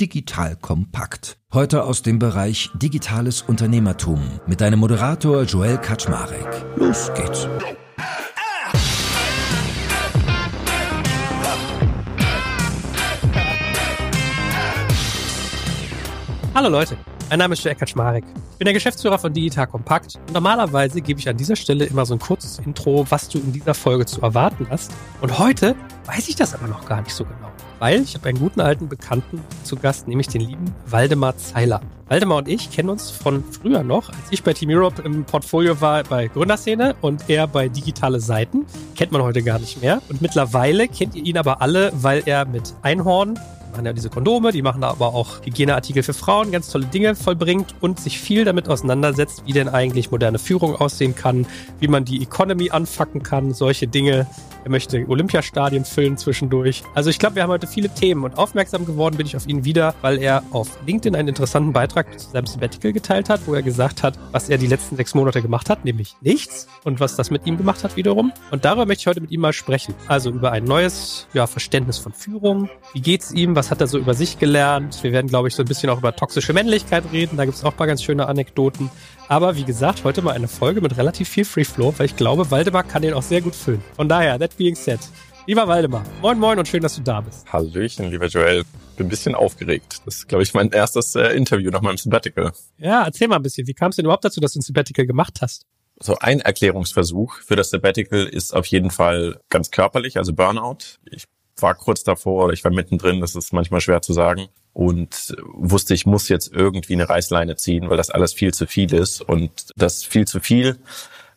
Digital Kompakt. Heute aus dem Bereich Digitales Unternehmertum mit deinem Moderator Joel Kaczmarek. Los geht's. Hallo Leute, mein Name ist Joel Kaczmarek. Ich bin der Geschäftsführer von Digital Kompakt und normalerweise gebe ich an dieser Stelle immer so ein kurzes Intro, was du in dieser Folge zu erwarten hast. Und heute weiß ich das aber noch gar nicht so genau weil ich habe einen guten alten Bekannten zu Gast, nämlich den lieben Waldemar Zeiler. Waldemar und ich kennen uns von früher noch, als ich bei Team Europe im Portfolio war bei Gründerszene und er bei Digitale Seiten. Kennt man heute gar nicht mehr. Und mittlerweile kennt ihr ihn aber alle, weil er mit Einhorn machen ja diese Kondome, die machen aber auch Hygieneartikel für Frauen, ganz tolle Dinge vollbringt und sich viel damit auseinandersetzt, wie denn eigentlich moderne Führung aussehen kann, wie man die Economy anfacken kann, solche Dinge. Er möchte Olympiastadien füllen zwischendurch. Also ich glaube, wir haben heute viele Themen und aufmerksam geworden bin ich auf ihn wieder, weil er auf LinkedIn einen interessanten Beitrag zu seinem Sabbatical geteilt hat, wo er gesagt hat, was er die letzten sechs Monate gemacht hat, nämlich nichts und was das mit ihm gemacht hat wiederum. Und darüber möchte ich heute mit ihm mal sprechen. Also über ein neues ja, Verständnis von Führung. Wie geht's ihm? Was hat er so über sich gelernt? Wir werden, glaube ich, so ein bisschen auch über toxische Männlichkeit reden. Da gibt es auch ein paar ganz schöne Anekdoten. Aber wie gesagt, heute mal eine Folge mit relativ viel Free Flow, weil ich glaube, Waldemar kann den auch sehr gut füllen. Von daher, that being said, lieber Waldemar, moin moin und schön, dass du da bist. Hallöchen, lieber Joel. Bin ein bisschen aufgeregt. Das ist, glaube ich, mein erstes äh, Interview nach meinem Sabbatical. Ja, erzähl mal ein bisschen. Wie kam es denn überhaupt dazu, dass du ein Sabbatical gemacht hast? So ein Erklärungsversuch für das Sabbatical ist auf jeden Fall ganz körperlich, also Burnout. Ich war kurz davor oder ich war mittendrin, das ist manchmal schwer zu sagen und wusste, ich muss jetzt irgendwie eine Reißleine ziehen, weil das alles viel zu viel ist und das viel zu viel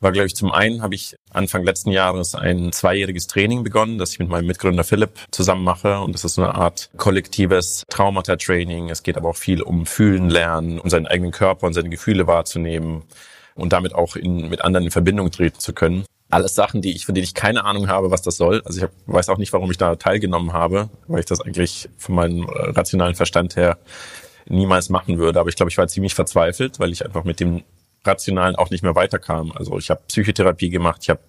war, glaube ich, zum einen habe ich Anfang letzten Jahres ein zweijähriges Training begonnen, das ich mit meinem Mitgründer Philipp zusammen mache. Und das ist so eine Art kollektives Traumata-Training. Es geht aber auch viel um Fühlen lernen, um seinen eigenen Körper und seine Gefühle wahrzunehmen und damit auch in, mit anderen in Verbindung treten zu können alles Sachen, die ich, von denen ich keine Ahnung habe, was das soll. Also ich hab, weiß auch nicht, warum ich da teilgenommen habe, weil ich das eigentlich von meinem äh, rationalen Verstand her niemals machen würde. Aber ich glaube, ich war ziemlich verzweifelt, weil ich einfach mit dem Rationalen auch nicht mehr weiterkam. Also ich habe Psychotherapie gemacht, ich habe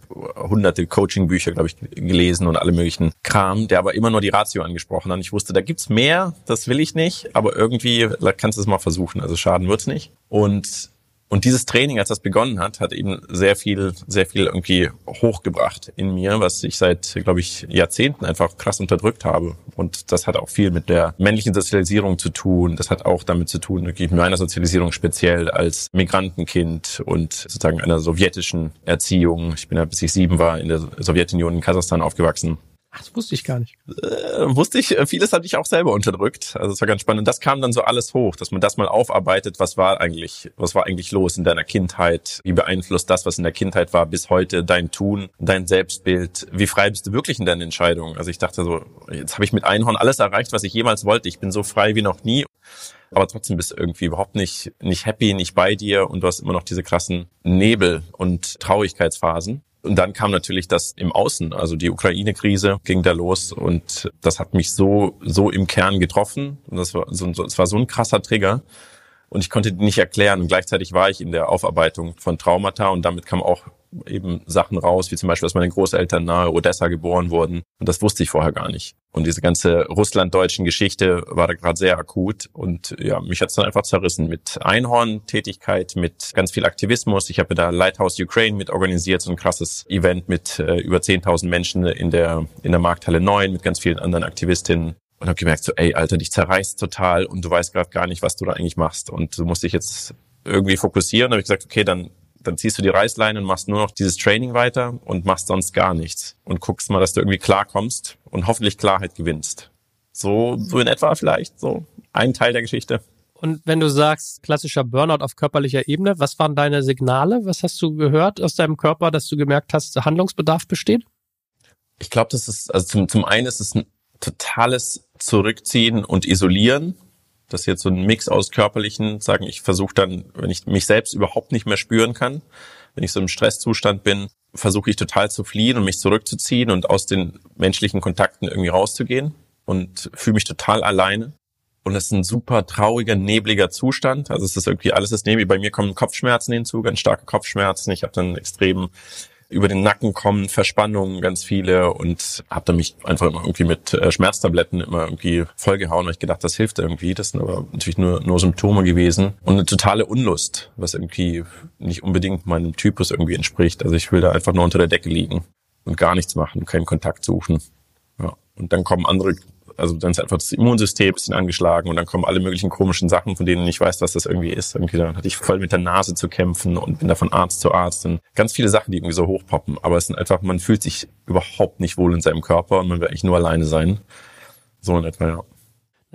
hunderte Coaching-Bücher, glaube ich, gelesen und alle möglichen Kram, der aber immer nur die Ratio angesprochen hat. Ich wusste, da gibt's mehr, das will ich nicht, aber irgendwie kannst du es mal versuchen. Also schaden wird's nicht. Und und dieses Training, als das begonnen hat, hat eben sehr viel, sehr viel irgendwie hochgebracht in mir, was ich seit, glaube ich, Jahrzehnten einfach krass unterdrückt habe. Und das hat auch viel mit der männlichen Sozialisierung zu tun. Das hat auch damit zu tun, wirklich mit meiner Sozialisierung speziell als Migrantenkind und sozusagen einer sowjetischen Erziehung. Ich bin ja, bis ich sieben war, in der Sowjetunion in Kasachstan aufgewachsen. Ach, das wusste ich gar nicht. Äh, wusste ich, äh, vieles hatte ich auch selber unterdrückt. Also es war ganz spannend. Und das kam dann so alles hoch, dass man das mal aufarbeitet, was war eigentlich, was war eigentlich los in deiner Kindheit? Wie beeinflusst das, was in der Kindheit war, bis heute dein Tun, dein Selbstbild? Wie frei bist du wirklich in deinen Entscheidungen? Also ich dachte so, jetzt habe ich mit Einhorn alles erreicht, was ich jemals wollte. Ich bin so frei wie noch nie. Aber trotzdem bist du irgendwie überhaupt nicht, nicht happy, nicht bei dir und du hast immer noch diese krassen Nebel- und Traurigkeitsphasen. Und dann kam natürlich das im Außen, also die Ukraine-Krise ging da los und das hat mich so, so im Kern getroffen. Und das war so, das war so ein krasser Trigger. Und ich konnte nicht erklären. Und gleichzeitig war ich in der Aufarbeitung von Traumata und damit kam auch eben Sachen raus, wie zum Beispiel, dass meine Großeltern nahe Odessa geboren wurden. Und das wusste ich vorher gar nicht. Und diese ganze russlanddeutschen Geschichte war da gerade sehr akut. Und ja, mich hat's dann einfach zerrissen mit Einhorn-Tätigkeit, mit ganz viel Aktivismus. Ich habe da Lighthouse Ukraine mit organisiert, so ein krasses Event mit äh, über 10.000 Menschen in der, in der Markthalle 9 mit ganz vielen anderen Aktivistinnen und habe gemerkt so, ey, Alter, dich zerreißt total und du weißt gerade gar nicht, was du da eigentlich machst und du musst dich jetzt irgendwie fokussieren. Da habe ich gesagt, okay, dann dann ziehst du die Reißleine und machst nur noch dieses Training weiter und machst sonst gar nichts und guckst mal, dass du irgendwie klarkommst und hoffentlich Klarheit gewinnst. So, so in etwa vielleicht, so ein Teil der Geschichte. Und wenn du sagst, klassischer Burnout auf körperlicher Ebene, was waren deine Signale? Was hast du gehört aus deinem Körper, dass du gemerkt hast, Handlungsbedarf besteht? Ich glaube, das ist, also zum, zum einen ist es ein totales Zurückziehen und Isolieren das ist jetzt so ein Mix aus körperlichen, sagen, ich versuche dann, wenn ich mich selbst überhaupt nicht mehr spüren kann, wenn ich so im Stresszustand bin, versuche ich total zu fliehen und mich zurückzuziehen und aus den menschlichen Kontakten irgendwie rauszugehen und fühle mich total alleine. Und das ist ein super trauriger, nebliger Zustand. Also es ist irgendwie alles ist neblig. Bei mir kommen Kopfschmerzen hinzu, ganz starke Kopfschmerzen. Ich habe dann extrem über den Nacken kommen, Verspannungen ganz viele und habe dann mich einfach immer irgendwie mit äh, Schmerztabletten immer irgendwie vollgehauen, weil ich gedacht, das hilft irgendwie. Das sind aber natürlich nur, nur Symptome gewesen und eine totale Unlust, was irgendwie nicht unbedingt meinem Typus irgendwie entspricht. Also ich will da einfach nur unter der Decke liegen und gar nichts machen, keinen Kontakt suchen. Ja. Und dann kommen andere also dann ist einfach das Immunsystem ein bisschen angeschlagen und dann kommen alle möglichen komischen Sachen, von denen ich weiß, was das irgendwie ist. Irgendwie dann hatte ich voll mit der Nase zu kämpfen und bin da von Arzt zu Arzt und ganz viele Sachen, die irgendwie so hochpoppen. Aber es sind einfach, man fühlt sich überhaupt nicht wohl in seinem Körper und man will eigentlich nur alleine sein. So in etwa, ja.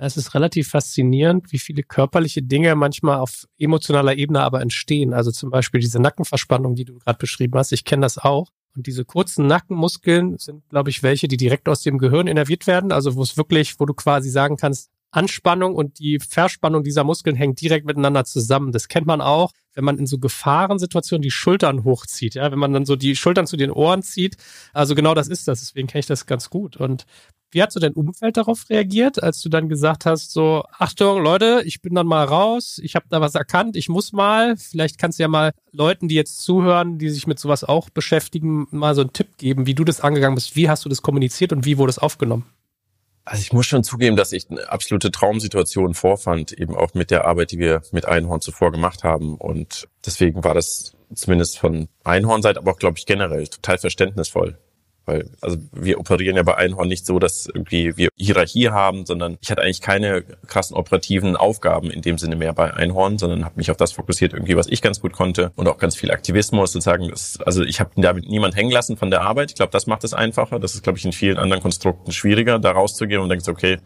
Es ist relativ faszinierend, wie viele körperliche Dinge manchmal auf emotionaler Ebene aber entstehen. Also zum Beispiel diese Nackenverspannung, die du gerade beschrieben hast. Ich kenne das auch. Und diese kurzen Nackenmuskeln sind, glaube ich, welche, die direkt aus dem Gehirn innerviert werden. Also wo es wirklich, wo du quasi sagen kannst, Anspannung und die Verspannung dieser Muskeln hängen direkt miteinander zusammen. Das kennt man auch, wenn man in so Gefahrensituationen die Schultern hochzieht, ja, wenn man dann so die Schultern zu den Ohren zieht. Also genau das ist das. Deswegen kenne ich das ganz gut. Und wie hat so dein Umfeld darauf reagiert, als du dann gesagt hast, so, Achtung, Leute, ich bin dann mal raus, ich habe da was erkannt, ich muss mal. Vielleicht kannst du ja mal Leuten, die jetzt zuhören, die sich mit sowas auch beschäftigen, mal so einen Tipp geben, wie du das angegangen bist. Wie hast du das kommuniziert und wie wurde es aufgenommen? Also ich muss schon zugeben, dass ich eine absolute Traumsituation vorfand, eben auch mit der Arbeit, die wir mit Einhorn zuvor gemacht haben. Und deswegen war das zumindest von Einhorn-Seite, aber auch, glaube ich, generell total verständnisvoll. Weil, also wir operieren ja bei Einhorn nicht so, dass irgendwie wir Hierarchie haben, sondern ich hatte eigentlich keine krassen operativen Aufgaben in dem Sinne mehr bei Einhorn, sondern habe mich auf das fokussiert, irgendwie, was ich ganz gut konnte und auch ganz viel Aktivismus sozusagen. Das, also ich habe damit niemand hängen lassen von der Arbeit. Ich glaube, das macht es einfacher. Das ist, glaube ich, in vielen anderen Konstrukten schwieriger, da rauszugehen und denkst, okay,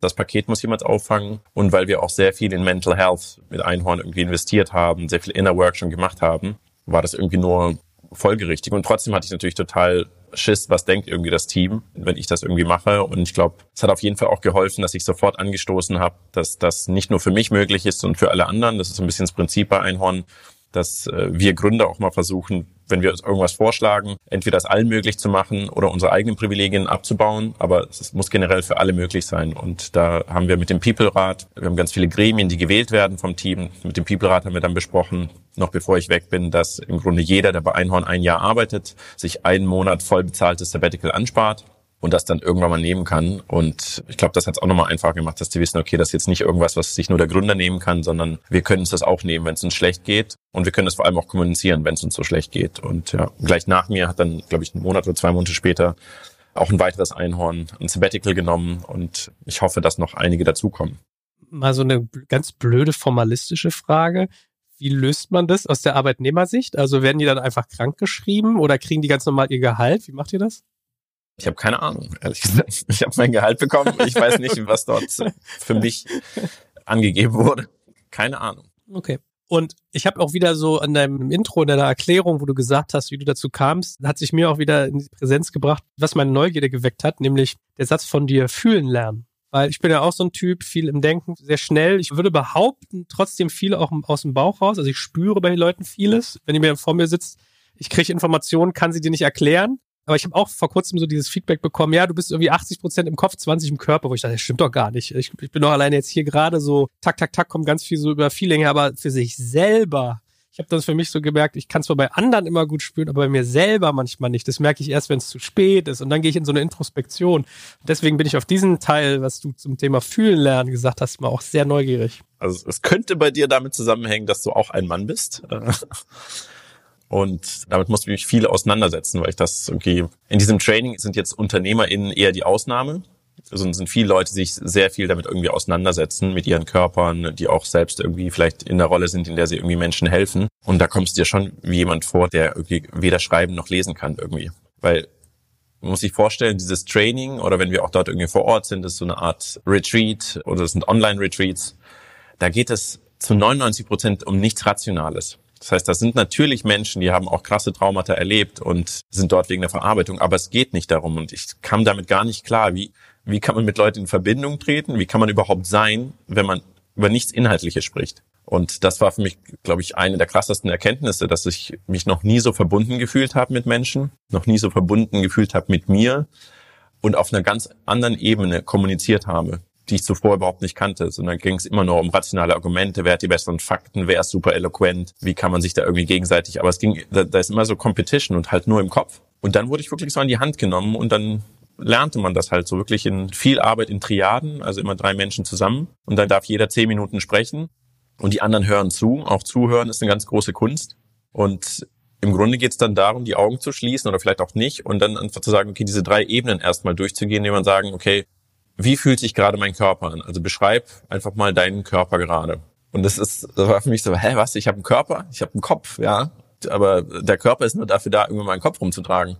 das Paket muss jemand auffangen. Und weil wir auch sehr viel in Mental Health mit Einhorn irgendwie investiert haben, sehr viel Inner Work schon gemacht haben, war das irgendwie nur folgerichtig. Und trotzdem hatte ich natürlich total Schiss, was denkt irgendwie das Team, wenn ich das irgendwie mache. Und ich glaube, es hat auf jeden Fall auch geholfen, dass ich sofort angestoßen habe, dass das nicht nur für mich möglich ist, sondern für alle anderen. Das ist ein bisschen das Prinzip bei Einhorn, dass äh, wir Gründer auch mal versuchen, wenn wir uns irgendwas vorschlagen, entweder das allen möglich zu machen oder unsere eigenen Privilegien abzubauen. Aber es muss generell für alle möglich sein. Und da haben wir mit dem People-Rat, wir haben ganz viele Gremien, die gewählt werden vom Team. Mit dem People-Rat haben wir dann besprochen, noch bevor ich weg bin, dass im Grunde jeder, der bei Einhorn ein Jahr arbeitet, sich einen Monat voll bezahltes Sabbatical anspart und das dann irgendwann mal nehmen kann. Und ich glaube, das hat es auch nochmal einfacher gemacht, dass die wissen, okay, das ist jetzt nicht irgendwas, was sich nur der Gründer nehmen kann, sondern wir können uns das auch nehmen, wenn es uns schlecht geht. Und wir können das vor allem auch kommunizieren, wenn es uns so schlecht geht. Und ja, gleich nach mir hat dann, glaube ich, einen Monat oder zwei Monate später auch ein weiteres Einhorn ein Sabbatical genommen und ich hoffe, dass noch einige dazukommen. Mal so eine ganz blöde formalistische Frage. Wie löst man das aus der Arbeitnehmersicht? Also werden die dann einfach krankgeschrieben oder kriegen die ganz normal ihr Gehalt? Wie macht ihr das? Ich habe keine Ahnung, ehrlich gesagt. Ich habe mein Gehalt bekommen. Ich weiß nicht, was dort für mich angegeben wurde. Keine Ahnung. Okay. Und ich habe auch wieder so an deinem Intro, in deiner Erklärung, wo du gesagt hast, wie du dazu kamst, hat sich mir auch wieder in die Präsenz gebracht, was meine Neugierde geweckt hat, nämlich der Satz von dir fühlen lernen. Weil ich bin ja auch so ein Typ, viel im Denken, sehr schnell. Ich würde behaupten, trotzdem viel auch aus dem Bauch raus. Also ich spüre bei den Leuten vieles. Wenn ihr mir vor mir sitzt, ich kriege Informationen, kann sie dir nicht erklären. Aber ich habe auch vor kurzem so dieses Feedback bekommen, ja, du bist irgendwie 80 Prozent im Kopf, 20 im Körper, wo ich dachte, das stimmt doch gar nicht. Ich, ich bin doch alleine jetzt hier gerade so, tak, tak, tak, kommt ganz viel so über Feeling, aber für sich selber, ich habe das für mich so gemerkt, ich kann zwar bei anderen immer gut spüren, aber bei mir selber manchmal nicht. Das merke ich erst, wenn es zu spät ist und dann gehe ich in so eine Introspektion. Und deswegen bin ich auf diesen Teil, was du zum Thema Fühlen lernen gesagt hast, mal auch sehr neugierig. Also es könnte bei dir damit zusammenhängen, dass du auch ein Mann bist. Und damit musste ich mich viel auseinandersetzen, weil ich das irgendwie, in diesem Training sind jetzt UnternehmerInnen eher die Ausnahme. Also sind viele Leute, die sich sehr viel damit irgendwie auseinandersetzen, mit ihren Körpern, die auch selbst irgendwie vielleicht in der Rolle sind, in der sie irgendwie Menschen helfen. Und da kommst du dir schon wie jemand vor, der irgendwie weder schreiben noch lesen kann irgendwie. Weil man muss sich vorstellen, dieses Training oder wenn wir auch dort irgendwie vor Ort sind, ist so eine Art Retreat oder es sind Online-Retreats. Da geht es zu 99 Prozent um nichts Rationales. Das heißt, das sind natürlich Menschen, die haben auch krasse Traumata erlebt und sind dort wegen der Verarbeitung, aber es geht nicht darum und ich kam damit gar nicht klar, wie, wie kann man mit Leuten in Verbindung treten, wie kann man überhaupt sein, wenn man über nichts Inhaltliches spricht. Und das war für mich, glaube ich, eine der krassesten Erkenntnisse, dass ich mich noch nie so verbunden gefühlt habe mit Menschen, noch nie so verbunden gefühlt habe mit mir und auf einer ganz anderen Ebene kommuniziert habe. Die ich zuvor überhaupt nicht kannte, sondern ging es immer nur um rationale Argumente, wer hat die besseren Fakten, wer ist super eloquent, wie kann man sich da irgendwie gegenseitig, aber es ging, da, da ist immer so Competition und halt nur im Kopf. Und dann wurde ich wirklich so an die Hand genommen und dann lernte man das halt so wirklich in viel Arbeit in Triaden, also immer drei Menschen zusammen. Und dann darf jeder zehn Minuten sprechen und die anderen hören zu. Auch zuhören ist eine ganz große Kunst. Und im Grunde geht es dann darum, die Augen zu schließen oder vielleicht auch nicht und dann einfach zu sagen, okay, diese drei Ebenen erstmal durchzugehen, indem man sagen, okay, wie fühlt sich gerade mein Körper an? Also beschreib einfach mal deinen Körper gerade. Und das ist, das war für mich so, hä, was? Ich habe einen Körper, ich habe einen Kopf, ja. Aber der Körper ist nur dafür da, irgendwann meinen Kopf rumzutragen.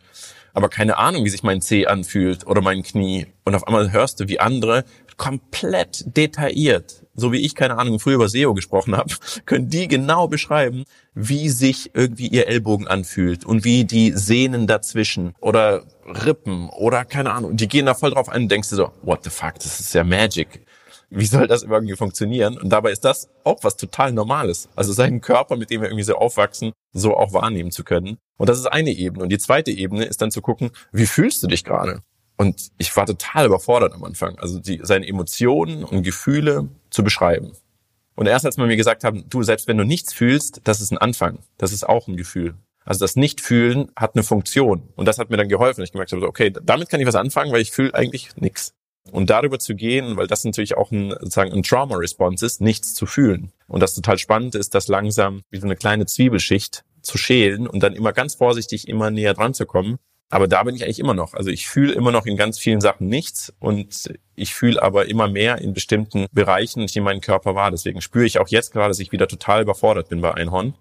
Aber keine Ahnung, wie sich mein Zeh anfühlt oder mein Knie. Und auf einmal hörst du, wie andere komplett detailliert, so wie ich, keine Ahnung, früher über SEO gesprochen habe, können die genau beschreiben, wie sich irgendwie ihr Ellbogen anfühlt und wie die Sehnen dazwischen oder Rippen oder keine Ahnung. Die gehen da voll drauf ein und denkst du so, what the fuck, das ist ja Magic. Wie soll das irgendwie funktionieren? Und dabei ist das auch was total Normales. Also seinen Körper, mit dem wir irgendwie so aufwachsen, so auch wahrnehmen zu können. Und das ist eine Ebene. Und die zweite Ebene ist dann zu gucken, wie fühlst du dich gerade? Und ich war total überfordert am Anfang. Also die, seine Emotionen und Gefühle zu beschreiben. Und erst als man mir gesagt haben, du, selbst wenn du nichts fühlst, das ist ein Anfang. Das ist auch ein Gefühl. Also das Nicht-Fühlen hat eine Funktion. Und das hat mir dann geholfen. Ich gemerkt habe, okay, damit kann ich was anfangen, weil ich fühle eigentlich nichts. Und darüber zu gehen, weil das natürlich auch ein, sozusagen ein Trauma-Response ist, nichts zu fühlen. Und das total spannend ist, das langsam wie so eine kleine Zwiebelschicht zu schälen und dann immer ganz vorsichtig immer näher dran zu kommen aber da bin ich eigentlich immer noch. Also ich fühle immer noch in ganz vielen Sachen nichts und ich fühle aber immer mehr in bestimmten Bereichen, ich nehme meinen Körper wahr. Deswegen spüre ich auch jetzt gerade, dass ich wieder total überfordert bin bei Einhorn.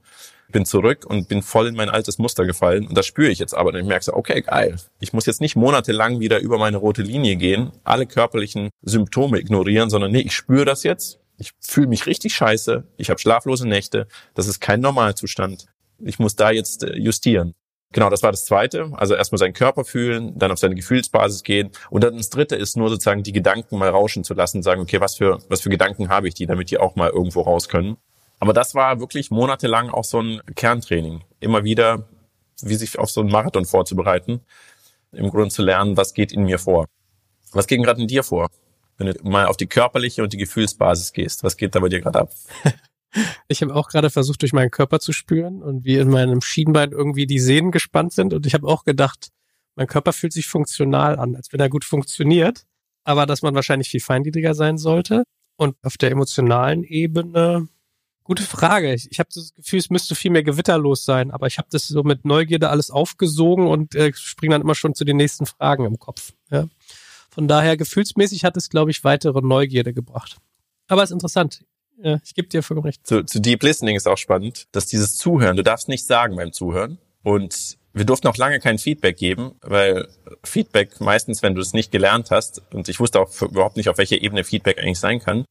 Bin zurück und bin voll in mein altes Muster gefallen. Und das spüre ich jetzt aber. Und ich merke so, okay, geil. Ich muss jetzt nicht monatelang wieder über meine rote Linie gehen, alle körperlichen Symptome ignorieren, sondern nee, ich spüre das jetzt. Ich fühle mich richtig scheiße. Ich habe schlaflose Nächte. Das ist kein Normalzustand. Ich muss da jetzt äh, justieren. Genau, das war das Zweite. Also erstmal seinen Körper fühlen, dann auf seine Gefühlsbasis gehen. Und dann das Dritte ist nur sozusagen die Gedanken mal rauschen zu lassen, sagen, okay, was für, was für Gedanken habe ich die, damit die auch mal irgendwo raus können. Aber das war wirklich monatelang auch so ein Kerntraining. Immer wieder, wie sich auf so einen Marathon vorzubereiten. Im Grunde zu lernen, was geht in mir vor. Was geht gerade in dir vor? Wenn du mal auf die körperliche und die Gefühlsbasis gehst, was geht da bei dir gerade ab? Ich habe auch gerade versucht, durch meinen Körper zu spüren und wie in meinem Schienbein irgendwie die Sehnen gespannt sind. Und ich habe auch gedacht, mein Körper fühlt sich funktional an, als wenn er gut funktioniert, aber dass man wahrscheinlich viel feingliedriger sein sollte. Und auf der emotionalen Ebene, gute Frage. Ich, ich habe das Gefühl, es müsste viel mehr gewitterlos sein, aber ich habe das so mit Neugierde alles aufgesogen und äh, springe dann immer schon zu den nächsten Fragen im Kopf. Ja. Von daher, gefühlsmäßig hat es, glaube ich, weitere Neugierde gebracht. Aber es ist interessant. Ja, ich gebe dir vollkommen recht. Zu, zu Deep Listening ist auch spannend, dass dieses Zuhören, du darfst nichts sagen beim Zuhören. Und wir durften auch lange kein Feedback geben, weil Feedback meistens, wenn du es nicht gelernt hast, und ich wusste auch überhaupt nicht, auf welcher Ebene Feedback eigentlich sein kann.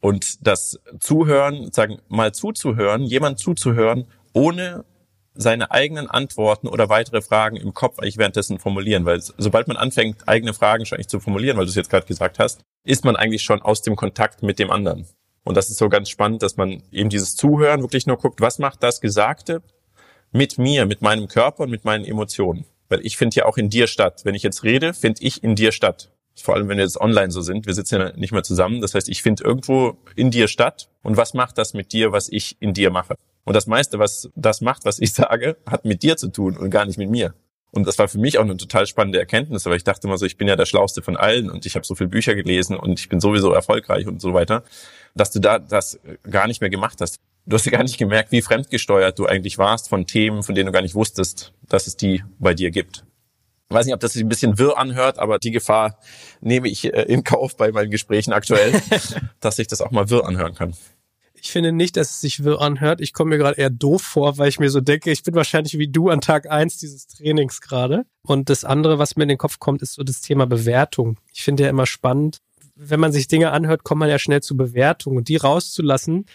Und das Zuhören, sagen, mal zuzuhören, jemand zuzuhören, ohne seine eigenen Antworten oder weitere Fragen im Kopf eigentlich währenddessen formulieren, weil sobald man anfängt, eigene Fragen schon eigentlich zu formulieren, weil du es jetzt gerade gesagt hast, ist man eigentlich schon aus dem Kontakt mit dem anderen. Und das ist so ganz spannend, dass man eben dieses Zuhören wirklich nur guckt, was macht das Gesagte mit mir, mit meinem Körper und mit meinen Emotionen. Weil ich finde ja auch in dir statt. Wenn ich jetzt rede, finde ich in dir statt. Vor allem, wenn wir jetzt online so sind. Wir sitzen ja nicht mehr zusammen. Das heißt, ich finde irgendwo in dir statt. Und was macht das mit dir, was ich in dir mache? Und das meiste, was das macht, was ich sage, hat mit dir zu tun und gar nicht mit mir. Und das war für mich auch eine total spannende Erkenntnis, aber ich dachte immer so, ich bin ja der Schlauste von allen und ich habe so viele Bücher gelesen und ich bin sowieso erfolgreich und so weiter, dass du da das gar nicht mehr gemacht hast. Du hast ja gar nicht gemerkt, wie fremdgesteuert du eigentlich warst von Themen, von denen du gar nicht wusstest, dass es die bei dir gibt. Ich weiß nicht, ob das sich ein bisschen wirr anhört, aber die Gefahr nehme ich äh, in Kauf bei meinen Gesprächen aktuell, dass sich das auch mal wirr anhören kann. Ich finde nicht, dass es sich wirr anhört. Ich komme mir gerade eher doof vor, weil ich mir so denke, ich bin wahrscheinlich wie du an Tag eins dieses Trainings gerade. Und das andere, was mir in den Kopf kommt, ist so das Thema Bewertung. Ich finde ja immer spannend, wenn man sich Dinge anhört, kommt man ja schnell zu Bewertung und die rauszulassen.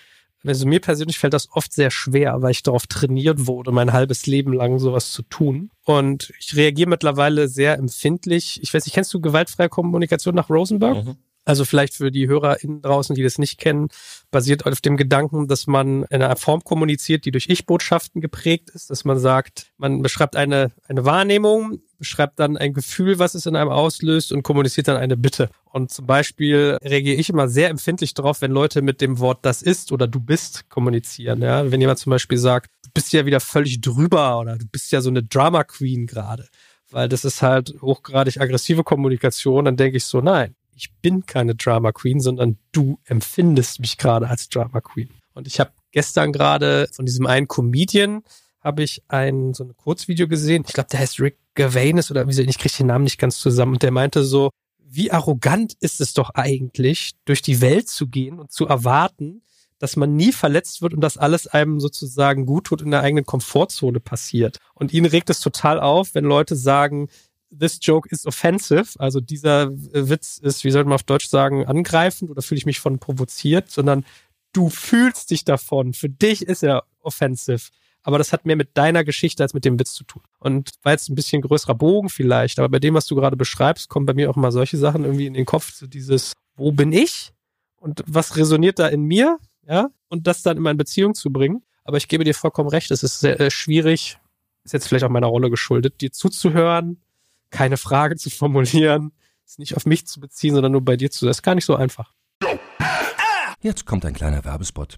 Also mir persönlich fällt das oft sehr schwer, weil ich darauf trainiert wurde, mein halbes Leben lang sowas zu tun. Und ich reagiere mittlerweile sehr empfindlich. Ich weiß nicht, kennst du gewaltfreie Kommunikation nach Rosenberg? Mhm. Also vielleicht für die HörerInnen draußen, die das nicht kennen, basiert auf dem Gedanken, dass man in einer Form kommuniziert, die durch Ich-Botschaften geprägt ist, dass man sagt, man beschreibt eine, eine Wahrnehmung, beschreibt dann ein Gefühl, was es in einem auslöst und kommuniziert dann eine Bitte. Und zum Beispiel reagiere ich immer sehr empfindlich darauf, wenn Leute mit dem Wort das ist oder du bist kommunizieren. Ja? Wenn jemand zum Beispiel sagt, du bist ja wieder völlig drüber oder du bist ja so eine Drama Queen gerade weil das ist halt hochgradig aggressive Kommunikation, dann denke ich so, nein, ich bin keine Drama Queen, sondern du empfindest mich gerade als Drama Queen. Und ich habe gestern gerade von diesem einen Comedian habe ich ein so ein Kurzvideo gesehen. Ich glaube, der heißt Rick Gervais oder wie ich kriege den Namen nicht ganz zusammen. Und der meinte so, wie arrogant ist es doch eigentlich, durch die Welt zu gehen und zu erwarten, dass man nie verletzt wird und dass alles einem sozusagen gut tut in der eigenen Komfortzone passiert. Und ihn regt es total auf, wenn Leute sagen, this joke is offensive, also dieser Witz ist, wie sollte man auf Deutsch sagen, angreifend oder fühle ich mich von provoziert, sondern du fühlst dich davon. Für dich ist er offensive. Aber das hat mehr mit deiner Geschichte als mit dem Witz zu tun. Und war jetzt ein bisschen größerer Bogen vielleicht, aber bei dem, was du gerade beschreibst, kommen bei mir auch mal solche Sachen irgendwie in den Kopf, so dieses, wo bin ich? Und was resoniert da in mir? Ja, und das dann in meine Beziehung zu bringen. Aber ich gebe dir vollkommen recht, es ist sehr äh, schwierig, ist jetzt vielleicht auch meiner Rolle geschuldet, dir zuzuhören, keine Frage zu formulieren, es nicht auf mich zu beziehen, sondern nur bei dir zu. Das ist gar nicht so einfach. Jetzt kommt ein kleiner Werbespot.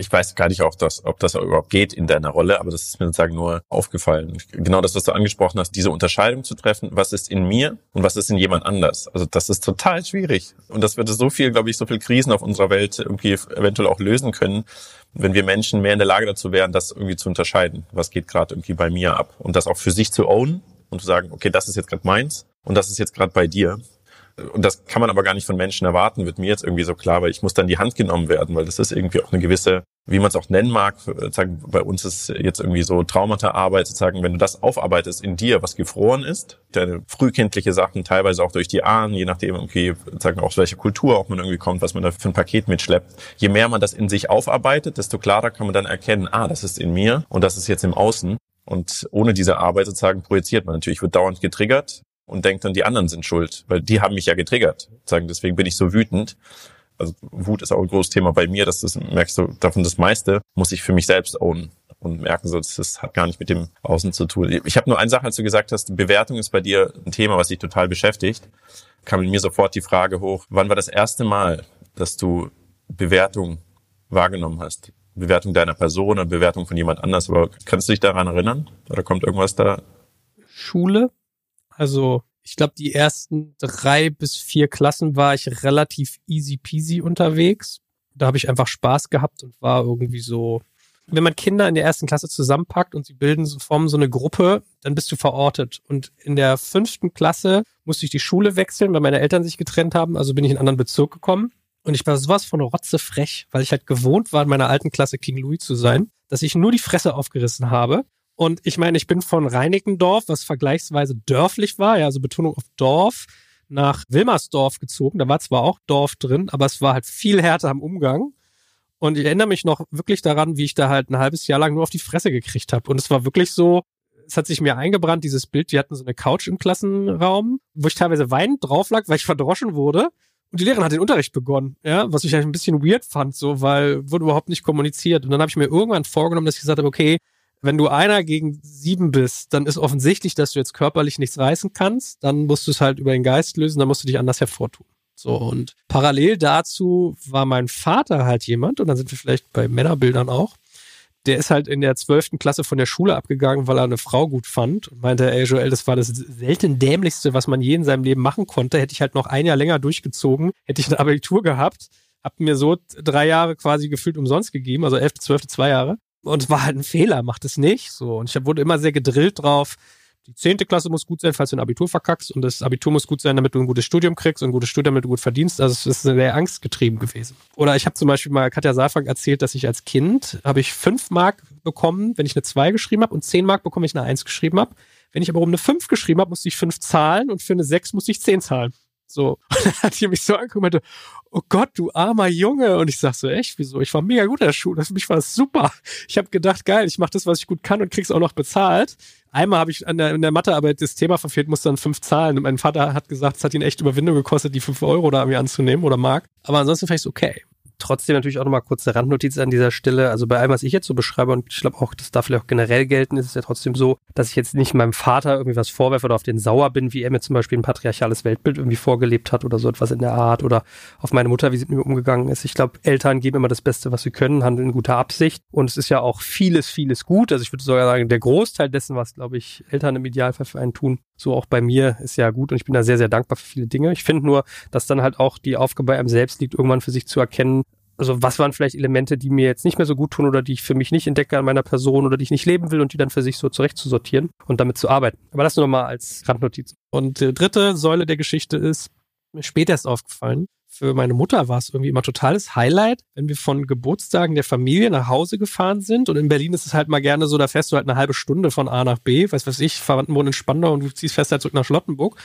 ich weiß gar nicht, auch das, ob das überhaupt geht in deiner Rolle, aber das ist mir sozusagen nur aufgefallen. Genau das, was du angesprochen hast, diese Unterscheidung zu treffen, was ist in mir und was ist in jemand anders. Also das ist total schwierig. Und das würde so viel, glaube ich, so viel Krisen auf unserer Welt irgendwie eventuell auch lösen können, wenn wir Menschen mehr in der Lage dazu wären, das irgendwie zu unterscheiden. Was geht gerade irgendwie bei mir ab? Und das auch für sich zu ownen und zu sagen, okay, das ist jetzt gerade meins und das ist jetzt gerade bei dir und das kann man aber gar nicht von Menschen erwarten, wird mir jetzt irgendwie so klar, weil ich muss dann die Hand genommen werden, weil das ist irgendwie auch eine gewisse, wie man es auch nennen mag, sozusagen, bei uns ist jetzt irgendwie so Traumata-Arbeit, sozusagen, wenn du das aufarbeitest in dir, was gefroren ist, deine frühkindliche Sachen, teilweise auch durch die Ahnen, je nachdem irgendwie, sagen aus welcher Kultur auch man irgendwie kommt, was man da für ein Paket mitschleppt. Je mehr man das in sich aufarbeitet, desto klarer kann man dann erkennen, ah, das ist in mir und das ist jetzt im Außen. Und ohne diese Arbeit sozusagen projiziert man natürlich, wird dauernd getriggert, und denkt dann, die anderen sind schuld, weil die haben mich ja getriggert. Sagen, deswegen bin ich so wütend. Also Wut ist auch ein großes Thema bei mir, das ist, merkst du, davon das meiste muss ich für mich selbst ownen und merken so, das hat gar nicht mit dem Außen zu tun. Ich habe nur eine Sache, als du gesagt hast, Bewertung ist bei dir ein Thema, was dich total beschäftigt, kam in mir sofort die Frage hoch, wann war das erste Mal, dass du Bewertung wahrgenommen hast? Bewertung deiner Person oder Bewertung von jemand anders, aber kannst du dich daran erinnern? Oder kommt irgendwas da? Schule, also ich glaube, die ersten drei bis vier Klassen war ich relativ easy peasy unterwegs. Da habe ich einfach Spaß gehabt und war irgendwie so. Wenn man Kinder in der ersten Klasse zusammenpackt und sie bilden, so, formen so eine Gruppe, dann bist du verortet. Und in der fünften Klasse musste ich die Schule wechseln, weil meine Eltern sich getrennt haben. Also bin ich in einen anderen Bezirk gekommen. Und ich war sowas von rotzefrech, weil ich halt gewohnt war, in meiner alten Klasse King Louis zu sein, dass ich nur die Fresse aufgerissen habe und ich meine, ich bin von Reinickendorf, was vergleichsweise dörflich war, ja, also Betonung auf Dorf, nach Wilmersdorf gezogen. Da war zwar auch Dorf drin, aber es war halt viel härter am Umgang. Und ich erinnere mich noch wirklich daran, wie ich da halt ein halbes Jahr lang nur auf die Fresse gekriegt habe. Und es war wirklich so, es hat sich mir eingebrannt, dieses Bild, die hatten so eine Couch im Klassenraum, wo ich teilweise weinend drauf lag, weil ich verdroschen wurde. Und die Lehrerin hat den Unterricht begonnen, ja, was ich eigentlich ein bisschen weird fand, so, weil wurde überhaupt nicht kommuniziert. Und dann habe ich mir irgendwann vorgenommen, dass ich gesagt habe, okay, wenn du einer gegen sieben bist, dann ist offensichtlich, dass du jetzt körperlich nichts reißen kannst. Dann musst du es halt über den Geist lösen, dann musst du dich anders hervortun. So, und parallel dazu war mein Vater halt jemand, und dann sind wir vielleicht bei Männerbildern auch, der ist halt in der zwölften Klasse von der Schule abgegangen, weil er eine Frau gut fand und meinte, ey Joel, das war das selten dämlichste, was man je in seinem Leben machen konnte. Hätte ich halt noch ein Jahr länger durchgezogen, hätte ich ein Abitur gehabt, hab mir so drei Jahre quasi gefühlt umsonst gegeben, also elfte, zwölfte, zwei Jahre. Und es war halt ein Fehler, macht es nicht. So. Und ich wurde immer sehr gedrillt drauf, die zehnte Klasse muss gut sein, falls du ein Abitur verkackst und das Abitur muss gut sein, damit du ein gutes Studium kriegst und ein gutes Studium, damit du gut verdienst. Also es ist sehr angstgetrieben gewesen. Oder ich habe zum Beispiel mal Katja Saalfrank erzählt, dass ich als Kind habe ich fünf Mark bekommen, wenn ich eine zwei geschrieben habe und zehn Mark bekommen, wenn ich eine eins geschrieben habe. Wenn ich aber um eine fünf geschrieben habe, musste ich fünf zahlen und für eine sechs musste ich zehn zahlen. So. Und dann hat die mich so angeguckt und meinte, oh Gott, du armer Junge. Und ich sag so, echt, wieso? Ich war mega gut in der Schule. Für mich war das super. Ich habe gedacht, geil, ich mache das, was ich gut kann und krieg's auch noch bezahlt. Einmal habe ich an der, in der Mathearbeit das Thema verfehlt, musste dann fünf zahlen. Und mein Vater hat gesagt, es hat ihn echt Überwindung gekostet, die fünf Euro da mir anzunehmen oder Mark. Aber ansonsten fand ich okay. Trotzdem natürlich auch nochmal kurze Randnotiz an dieser Stelle. Also bei allem, was ich jetzt so beschreibe, und ich glaube auch, das darf vielleicht auch generell gelten, ist es ja trotzdem so, dass ich jetzt nicht meinem Vater irgendwie was vorwerfe oder auf den sauer bin, wie er mir zum Beispiel ein patriarchales Weltbild irgendwie vorgelebt hat oder so etwas in der Art oder auf meine Mutter, wie sie mit mir umgegangen ist. Ich glaube, Eltern geben immer das Beste, was sie können, handeln in guter Absicht. Und es ist ja auch vieles, vieles gut. Also ich würde sogar sagen, der Großteil dessen, was, glaube ich, Eltern im Idealfall für einen tun, so auch bei mir, ist ja gut. Und ich bin da sehr, sehr dankbar für viele Dinge. Ich finde nur, dass dann halt auch die Aufgabe bei einem selbst liegt, irgendwann für sich zu erkennen, also was waren vielleicht Elemente, die mir jetzt nicht mehr so gut tun oder die ich für mich nicht entdecke an meiner Person oder die ich nicht leben will und die dann für sich so zurecht zu sortieren und damit zu arbeiten. Aber das nur mal als Randnotiz. Und die dritte Säule der Geschichte ist mir später erst aufgefallen. Für meine Mutter war es irgendwie immer totales Highlight, wenn wir von Geburtstagen der Familie nach Hause gefahren sind. Und in Berlin ist es halt mal gerne so, da fährst du halt eine halbe Stunde von A nach B. Weiß was ich, Verwandten wohnen in Spandau und du ziehst fest halt zurück nach Charlottenburg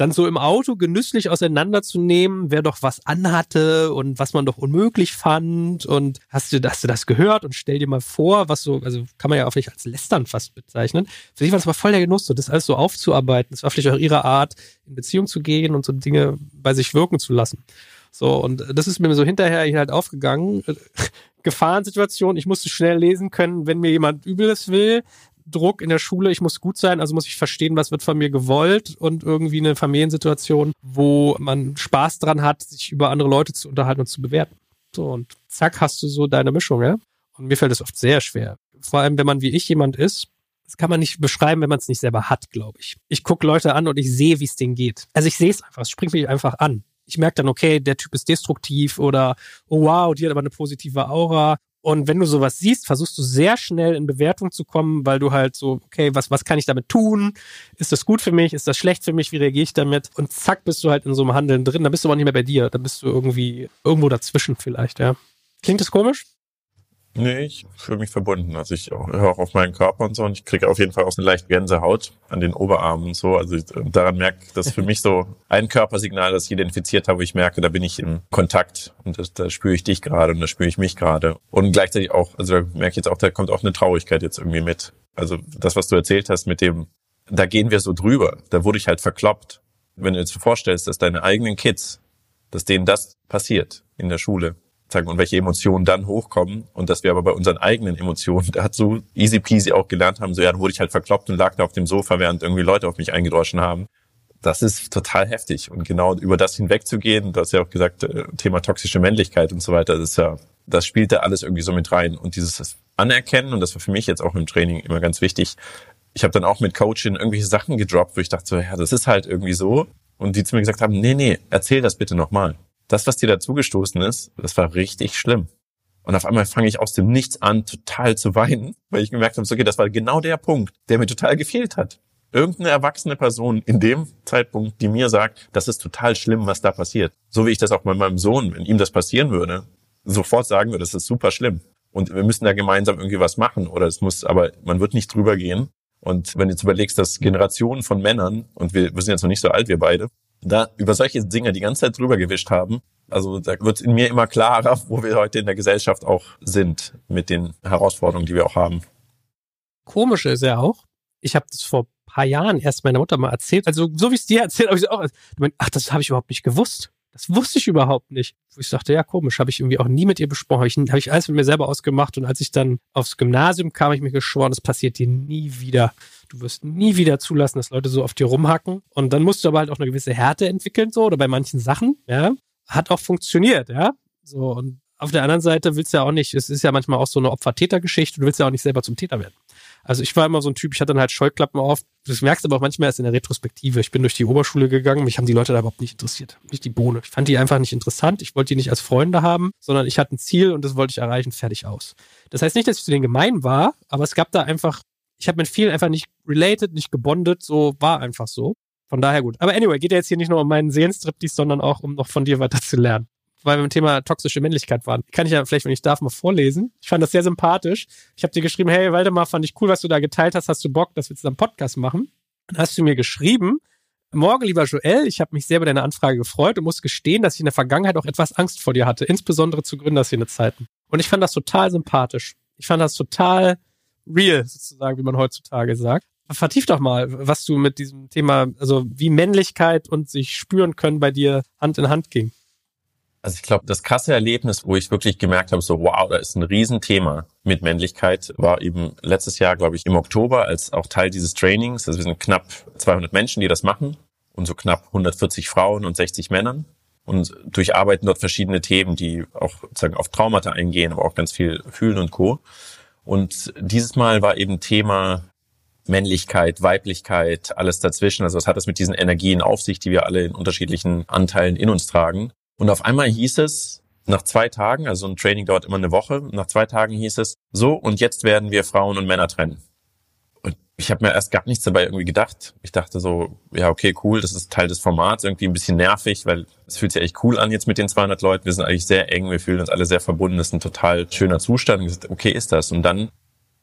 dann so im Auto genüsslich auseinanderzunehmen, wer doch was anhatte und was man doch unmöglich fand und hast du, hast du das gehört und stell dir mal vor, was so, also kann man ja auch vielleicht als Lästern fast bezeichnen. Für sich war das mal voll der Genuss, so das alles so aufzuarbeiten. Das war vielleicht auch ihre Art, in Beziehung zu gehen und so Dinge bei sich wirken zu lassen. So, und das ist mir so hinterher halt aufgegangen. Gefahrensituation, ich musste schnell lesen können, wenn mir jemand Übles will. Druck in der Schule, ich muss gut sein, also muss ich verstehen, was wird von mir gewollt und irgendwie eine Familiensituation, wo man Spaß dran hat, sich über andere Leute zu unterhalten und zu bewerten. So, und zack, hast du so deine Mischung, ja? Und mir fällt es oft sehr schwer. Vor allem, wenn man wie ich jemand ist, das kann man nicht beschreiben, wenn man es nicht selber hat, glaube ich. Ich gucke Leute an und ich sehe, wie es denen geht. Also ich sehe es einfach, es springt mich einfach an. Ich merke dann, okay, der Typ ist destruktiv oder oh wow, die hat aber eine positive Aura und wenn du sowas siehst, versuchst du sehr schnell in Bewertung zu kommen, weil du halt so, okay, was, was kann ich damit tun? Ist das gut für mich? Ist das schlecht für mich? Wie reagiere ich damit? Und zack, bist du halt in so einem Handeln drin. Da bist du aber nicht mehr bei dir. Da bist du irgendwie irgendwo dazwischen vielleicht, ja. Klingt das komisch? Nee, ich fühle mich verbunden. Also ich höre auch auf meinen Körper und so und ich kriege auf jeden Fall auch eine leichte Gänsehaut an den Oberarmen und so. Also ich, daran merke das für mich so ein Körpersignal, das ich identifiziert habe, wo ich merke, da bin ich im Kontakt und das, da spüre ich dich gerade und da spüre ich mich gerade. Und gleichzeitig auch, also da merke ich jetzt auch, da kommt auch eine Traurigkeit jetzt irgendwie mit. Also das, was du erzählt hast mit dem, da gehen wir so drüber. Da wurde ich halt verkloppt. Wenn du dir jetzt vorstellst, dass deine eigenen Kids, dass denen das passiert in der Schule, sagen, und welche Emotionen dann hochkommen und dass wir aber bei unseren eigenen Emotionen, da hat so easy peasy auch gelernt haben, so ja, dann wurde ich halt verkloppt und lag da auf dem Sofa, während irgendwie Leute auf mich eingedroschen haben. Das ist total heftig und genau über das hinwegzugehen, du hast ja auch gesagt, äh, Thema toxische Männlichkeit und so weiter, das ist ja, das spielt da alles irgendwie so mit rein und dieses Anerkennen und das war für mich jetzt auch im Training immer ganz wichtig. Ich habe dann auch mit Coaching irgendwelche Sachen gedroppt, wo ich dachte so, ja, das ist halt irgendwie so und die zu mir gesagt haben, nee, nee, erzähl das bitte nochmal das, was dir dazugestoßen ist, das war richtig schlimm. Und auf einmal fange ich aus dem Nichts an, total zu weinen, weil ich gemerkt habe, okay, das war genau der Punkt, der mir total gefehlt hat. Irgendeine erwachsene Person in dem Zeitpunkt, die mir sagt, das ist total schlimm, was da passiert. So wie ich das auch bei meinem Sohn, wenn ihm das passieren würde, sofort sagen würde, das ist super schlimm. Und wir müssen da gemeinsam irgendwie was machen. Oder es muss, aber man wird nicht drüber gehen. Und wenn du jetzt überlegst, dass Generationen von Männern, und wir, wir sind jetzt noch nicht so alt, wir beide, da über solche Dinge die ganze Zeit drüber gewischt haben. Also da wird in mir immer klarer, wo wir heute in der Gesellschaft auch sind mit den Herausforderungen, die wir auch haben. Komische ist ja auch, Ich habe das vor paar Jahren erst meiner Mutter mal erzählt. Also so wie es dir erzählt, habe ich auch. Ach, das habe ich überhaupt nicht gewusst. Das wusste ich überhaupt nicht. Wo ich dachte, ja, komisch, habe ich irgendwie auch nie mit ihr besprochen. Habe ich, alles mit mir selber ausgemacht. Und als ich dann aufs Gymnasium kam, habe ich mir geschworen, das passiert dir nie wieder. Du wirst nie wieder zulassen, dass Leute so auf dir rumhacken. Und dann musst du aber halt auch eine gewisse Härte entwickeln, so, oder bei manchen Sachen, ja. Hat auch funktioniert, ja. So, und auf der anderen Seite willst du ja auch nicht, es ist ja manchmal auch so eine Opfer-Täter-Geschichte, du willst ja auch nicht selber zum Täter werden. Also ich war immer so ein Typ, ich hatte dann halt Scheuklappen auf. Das merkst du aber auch manchmal erst in der Retrospektive. Ich bin durch die Oberschule gegangen, mich haben die Leute da überhaupt nicht interessiert. Nicht die Bohne. Ich fand die einfach nicht interessant. Ich wollte die nicht als Freunde haben, sondern ich hatte ein Ziel und das wollte ich erreichen, fertig aus. Das heißt nicht, dass ich zu denen gemein war, aber es gab da einfach, ich habe mit vielen einfach nicht related, nicht gebondet, so war einfach so. Von daher gut. Aber anyway, geht ja jetzt hier nicht nur um meinen Seelenstriptease, sondern auch um noch von dir weiter zu lernen weil wir beim Thema toxische Männlichkeit waren. Kann ich ja vielleicht, wenn ich darf, mal vorlesen. Ich fand das sehr sympathisch. Ich habe dir geschrieben, hey Waldemar, fand ich cool, was du da geteilt hast. Hast du Bock, dass wir zusammen Podcast machen? Dann hast du mir geschrieben, Morgen, lieber Joel, ich habe mich sehr über deine Anfrage gefreut und muss gestehen, dass ich in der Vergangenheit auch etwas Angst vor dir hatte, insbesondere zu Gründerszene-Zeiten. Und ich fand das total sympathisch. Ich fand das total real, sozusagen, wie man heutzutage sagt. Vertief doch mal, was du mit diesem Thema, also wie Männlichkeit und sich spüren können bei dir Hand in Hand ging. Also ich glaube, das krasse Erlebnis, wo ich wirklich gemerkt habe, so wow, da ist ein Riesenthema mit Männlichkeit, war eben letztes Jahr, glaube ich, im Oktober als auch Teil dieses Trainings. Also wir sind knapp 200 Menschen, die das machen und so knapp 140 Frauen und 60 Männern und durcharbeiten dort verschiedene Themen, die auch sozusagen auf Traumata eingehen, aber auch ganz viel fühlen und co. Und dieses Mal war eben Thema Männlichkeit, Weiblichkeit, alles dazwischen. Also was hat das mit diesen Energien auf sich, die wir alle in unterschiedlichen Anteilen in uns tragen? Und auf einmal hieß es, nach zwei Tagen, also ein Training dauert immer eine Woche, nach zwei Tagen hieß es, so und jetzt werden wir Frauen und Männer trennen. Und ich habe mir erst gar nichts dabei irgendwie gedacht. Ich dachte so, ja, okay, cool, das ist Teil des Formats, irgendwie ein bisschen nervig, weil es fühlt sich echt cool an jetzt mit den 200 Leuten. Wir sind eigentlich sehr eng, wir fühlen uns alle sehr verbunden, das ist ein total schöner Zustand. Gesagt, okay, ist das. Und dann,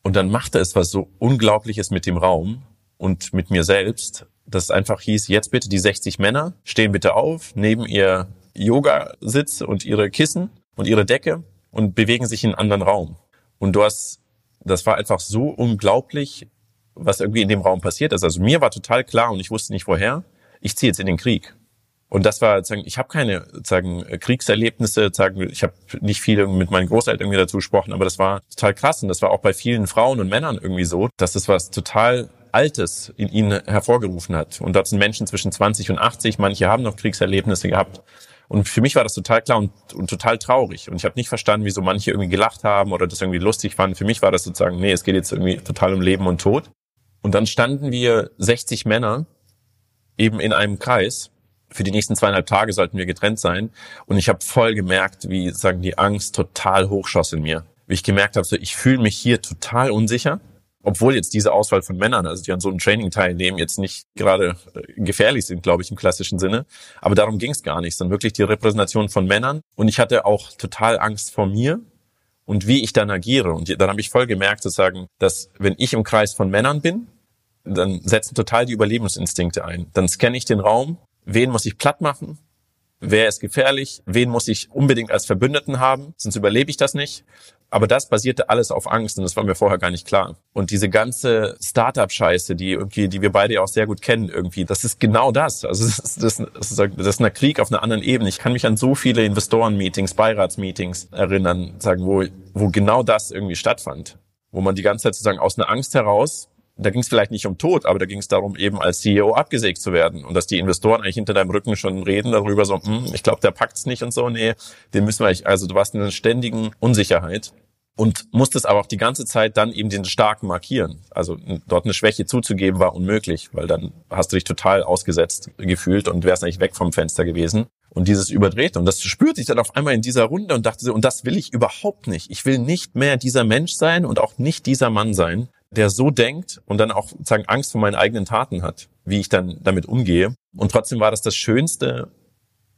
und dann machte es was so Unglaubliches mit dem Raum und mit mir selbst, dass es einfach hieß, jetzt bitte die 60 Männer stehen bitte auf, neben ihr Yoga-Sitz und ihre Kissen und ihre Decke und bewegen sich in einen anderen Raum. Und du hast, das war einfach so unglaublich, was irgendwie in dem Raum passiert ist. Also mir war total klar und ich wusste nicht woher, ich ziehe jetzt in den Krieg. Und das war, ich habe keine sagen, Kriegserlebnisse, sagen, ich habe nicht viel mit meinen Großeltern irgendwie dazu gesprochen, aber das war total krass und das war auch bei vielen Frauen und Männern irgendwie so, dass das was total Altes in ihnen hervorgerufen hat. Und dort sind Menschen zwischen 20 und 80, manche haben noch Kriegserlebnisse gehabt. Und für mich war das total klar und, und total traurig. Und ich habe nicht verstanden, wieso manche irgendwie gelacht haben oder das irgendwie lustig fanden. Für mich war das sozusagen, nee, es geht jetzt irgendwie total um Leben und Tod. Und dann standen wir 60 Männer eben in einem Kreis. Für die nächsten zweieinhalb Tage sollten wir getrennt sein. Und ich habe voll gemerkt, wie sagen die Angst total hochschoss in mir. Wie ich gemerkt habe, so ich fühle mich hier total unsicher obwohl jetzt diese Auswahl von Männern, also die an so einem Training teilnehmen, jetzt nicht gerade äh, gefährlich sind, glaube ich, im klassischen Sinne. Aber darum ging es gar nicht, sondern wirklich die Repräsentation von Männern. Und ich hatte auch total Angst vor mir und wie ich dann agiere. Und dann habe ich voll gemerkt, zu sagen, dass wenn ich im Kreis von Männern bin, dann setzen total die Überlebensinstinkte ein. Dann scanne ich den Raum, wen muss ich platt machen, wer ist gefährlich, wen muss ich unbedingt als Verbündeten haben, sonst überlebe ich das nicht. Aber das basierte alles auf Angst und das war mir vorher gar nicht klar. Und diese ganze Startup-Scheiße, die irgendwie, die wir beide ja auch sehr gut kennen irgendwie, das ist genau das. Also das ist, das, ist, das ist ein Krieg auf einer anderen Ebene. Ich kann mich an so viele Investoren-Meetings, Beiratsmeetings erinnern, sagen, wo, wo genau das irgendwie stattfand. Wo man die ganze Zeit sozusagen aus einer Angst heraus da ging es vielleicht nicht um Tod, aber da ging es darum, eben als CEO abgesägt zu werden und dass die Investoren eigentlich hinter deinem Rücken schon reden darüber, so, hm, ich glaube, der packt's nicht und so, nee, den müssen wir, eigentlich, also du warst in einer ständigen Unsicherheit und musstest aber auch die ganze Zeit dann eben den Starken markieren. Also dort eine Schwäche zuzugeben war unmöglich, weil dann hast du dich total ausgesetzt gefühlt und wärst eigentlich weg vom Fenster gewesen. Und dieses überdreht und das spürte ich dann auf einmal in dieser Runde und dachte so, und das will ich überhaupt nicht. Ich will nicht mehr dieser Mensch sein und auch nicht dieser Mann sein, der so denkt und dann auch sozusagen Angst vor meinen eigenen Taten hat, wie ich dann damit umgehe. Und trotzdem war das das schönste,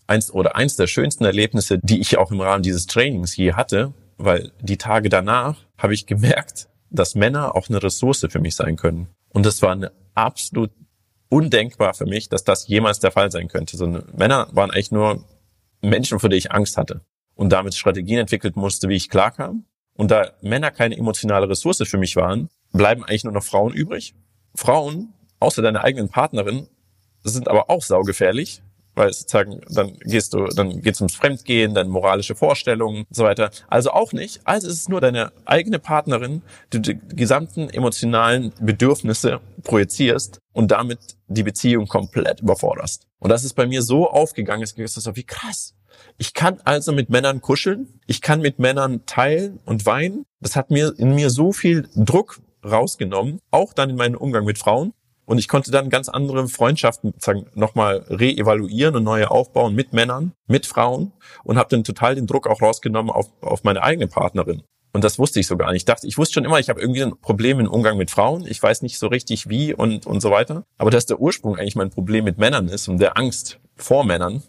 eins oder eins der schönsten Erlebnisse, die ich auch im Rahmen dieses Trainings je hatte, weil die Tage danach habe ich gemerkt, dass Männer auch eine Ressource für mich sein können. Und das war eine absolut undenkbar für mich, dass das jemals der Fall sein könnte. So Männer waren eigentlich nur Menschen, vor denen ich Angst hatte und damit Strategien entwickelt musste, wie ich klarkam. Und da Männer keine emotionale Ressource für mich waren, bleiben eigentlich nur noch Frauen übrig. Frauen, außer deiner eigenen Partnerin, sind aber auch saugefährlich, weil sozusagen dann gehst du, dann geht's ums Fremdgehen, dann moralische Vorstellungen und so weiter. Also auch nicht. Also ist es nur deine eigene Partnerin, die die gesamten emotionalen Bedürfnisse projizierst und damit die Beziehung komplett überforderst. Und das ist bei mir so aufgegangen, es ist so wie krass. Ich kann also mit Männern kuscheln, ich kann mit Männern teilen und weinen. Das hat mir in mir so viel Druck rausgenommen, auch dann in meinem Umgang mit Frauen. Und ich konnte dann ganz andere Freundschaften sagen, nochmal reevaluieren und neue aufbauen mit Männern, mit Frauen und habe dann total den Druck auch rausgenommen auf, auf meine eigene Partnerin. Und das wusste ich so gar nicht. Ich dachte, ich wusste schon immer, ich habe irgendwie ein Problem im Umgang mit Frauen. Ich weiß nicht so richtig wie und, und so weiter. Aber dass der Ursprung eigentlich mein Problem mit Männern ist und der Angst vor Männern,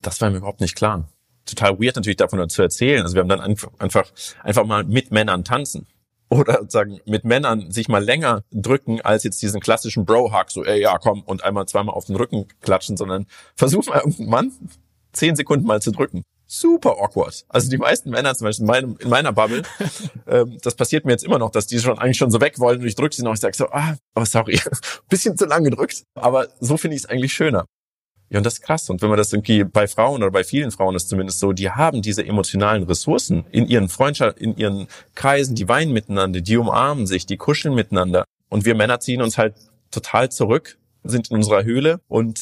das war mir überhaupt nicht klar. Total weird natürlich davon zu erzählen. Also wir haben dann einfach, einfach mal mit Männern tanzen oder sagen mit Männern sich mal länger drücken als jetzt diesen klassischen Bro-Hug, so ey ja komm und einmal zweimal auf den Rücken klatschen, sondern versuch mal irgendeinen Mann zehn Sekunden mal zu drücken. Super awkward. Also die meisten Männer, zum Beispiel in, meinem, in meiner Bubble, ähm, das passiert mir jetzt immer noch, dass die schon eigentlich schon so weg wollen und ich drücke sie noch. Ich sage so, ah, oh sorry, bisschen zu lang gedrückt. Aber so finde ich es eigentlich schöner. Ja, und das ist krass. Und wenn man das irgendwie bei Frauen oder bei vielen Frauen ist zumindest so, die haben diese emotionalen Ressourcen in ihren Freundschaften, in ihren Kreisen, die weinen miteinander, die umarmen sich, die kuscheln miteinander. Und wir Männer ziehen uns halt total zurück, sind in unserer Höhle und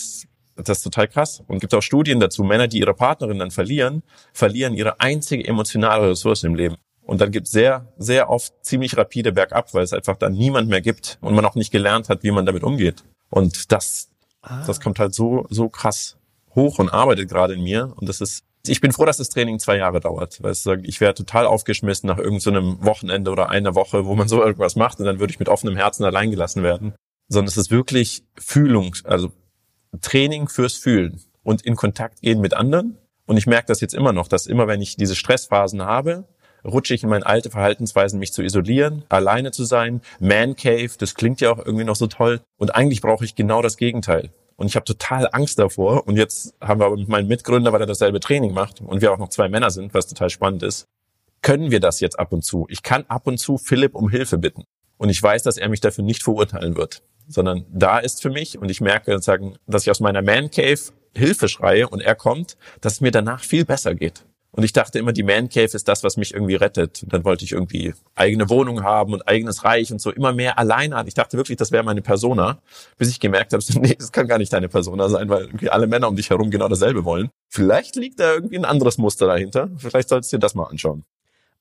das ist total krass. Und gibt auch Studien dazu, Männer, die ihre Partnerin dann verlieren, verlieren ihre einzige emotionale Ressource im Leben. Und dann gibt es sehr, sehr oft ziemlich rapide bergab, weil es einfach dann niemand mehr gibt und man auch nicht gelernt hat, wie man damit umgeht. Und das, Ah. Das kommt halt so, so krass hoch und arbeitet gerade in mir. Und das ist, ich bin froh, dass das Training zwei Jahre dauert. Weil ich wäre total aufgeschmissen nach irgendeinem so Wochenende oder einer Woche, wo man so irgendwas macht und dann würde ich mit offenem Herzen allein gelassen werden. Sondern es ist wirklich Fühlung, also Training fürs Fühlen und in Kontakt gehen mit anderen. Und ich merke das jetzt immer noch, dass immer wenn ich diese Stressphasen habe, rutsche ich in meine alte Verhaltensweisen, mich zu isolieren, alleine zu sein, Man Cave, das klingt ja auch irgendwie noch so toll. Und eigentlich brauche ich genau das Gegenteil. Und ich habe total Angst davor. Und jetzt haben wir aber mit meinem Mitgründer, weil er dasselbe Training macht und wir auch noch zwei Männer sind, was total spannend ist, können wir das jetzt ab und zu. Ich kann ab und zu Philipp um Hilfe bitten. Und ich weiß, dass er mich dafür nicht verurteilen wird, sondern da ist für mich und ich merke, sagen, dass ich aus meiner Man Cave Hilfe schreie und er kommt, dass es mir danach viel besser geht. Und ich dachte immer, die Man Cave ist das, was mich irgendwie rettet. Und dann wollte ich irgendwie eigene Wohnung haben und eigenes Reich und so immer mehr alleine. Ich dachte wirklich, das wäre meine Persona, bis ich gemerkt habe, nee, das kann gar nicht deine Persona sein, weil irgendwie alle Männer um dich herum genau dasselbe wollen. Vielleicht liegt da irgendwie ein anderes Muster dahinter. Vielleicht solltest du dir das mal anschauen.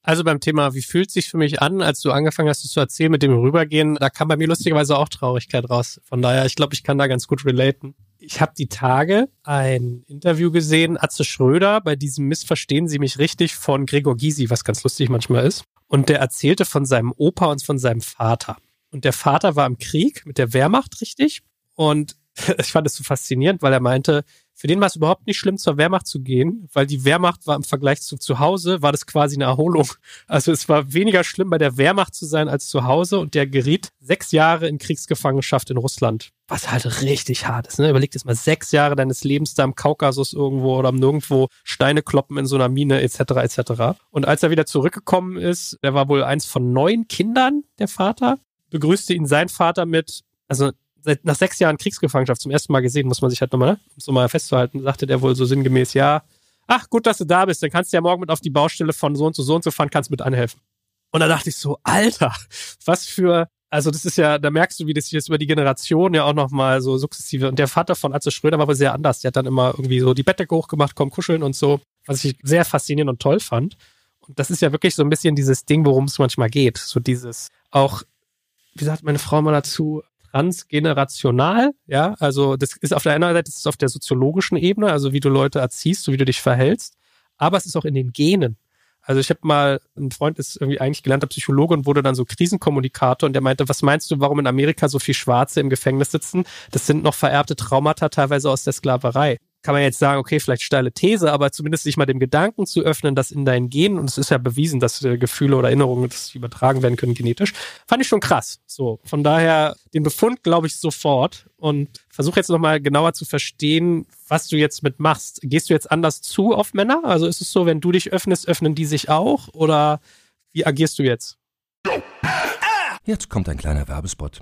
Also beim Thema, wie fühlt sich für mich an, als du angefangen hast, es zu erzählen mit dem Rübergehen, da kam bei mir lustigerweise auch Traurigkeit raus. Von daher, ich glaube, ich kann da ganz gut relaten ich habe die Tage ein Interview gesehen, Atze Schröder, bei diesem Missverstehen Sie mich richtig von Gregor Gysi, was ganz lustig manchmal ist. Und der erzählte von seinem Opa und von seinem Vater. Und der Vater war im Krieg mit der Wehrmacht, richtig? Und ich fand es so faszinierend, weil er meinte, für den war es überhaupt nicht schlimm, zur Wehrmacht zu gehen, weil die Wehrmacht war im Vergleich zu zu Hause, war das quasi eine Erholung. Also es war weniger schlimm, bei der Wehrmacht zu sein als zu Hause und der geriet sechs Jahre in Kriegsgefangenschaft in Russland. Was halt richtig hart ist, ne? Überleg dir mal sechs Jahre deines Lebens da im Kaukasus irgendwo oder nirgendwo Steine kloppen in so einer Mine etc. etc. Und als er wieder zurückgekommen ist, der war wohl eins von neun Kindern, der Vater, begrüßte ihn sein Vater mit, also seit, nach sechs Jahren Kriegsgefangenschaft zum ersten Mal gesehen, muss man sich halt nochmal, ne, um so mal festzuhalten, sagte der wohl so sinngemäß, ja, ach gut, dass du da bist, dann kannst du ja morgen mit auf die Baustelle von so und zu so und so fahren, kannst mit anhelfen. Und da dachte ich so, Alter, was für, also das ist ja, da merkst du, wie das sich jetzt über die Generation ja auch nochmal so sukzessive, und der Vater von Atze Schröder war wohl sehr anders, der hat dann immer irgendwie so die Bettdecke hochgemacht, komm kuscheln und so, was ich sehr faszinierend und toll fand. Und das ist ja wirklich so ein bisschen dieses Ding, worum es manchmal geht, so dieses, auch, wie sagt meine Frau mal dazu, transgenerational, ja, also das ist auf der einen Seite das ist auf der soziologischen Ebene, also wie du Leute erziehst, so wie du dich verhältst, aber es ist auch in den Genen. Also ich habe mal, ein Freund ist irgendwie eigentlich gelernter Psychologe und wurde dann so Krisenkommunikator und der meinte, was meinst du, warum in Amerika so viel Schwarze im Gefängnis sitzen? Das sind noch vererbte Traumata teilweise aus der Sklaverei kann man jetzt sagen, okay, vielleicht steile These, aber zumindest sich mal dem Gedanken zu öffnen, dass in deinen Genen, und es ist ja bewiesen, dass äh, Gefühle oder Erinnerungen das übertragen werden können genetisch, fand ich schon krass. So, von daher den Befund glaube ich sofort und versuche jetzt nochmal genauer zu verstehen, was du jetzt mit machst. Gehst du jetzt anders zu auf Männer? Also ist es so, wenn du dich öffnest, öffnen die sich auch oder wie agierst du jetzt? Jetzt kommt ein kleiner Werbespot.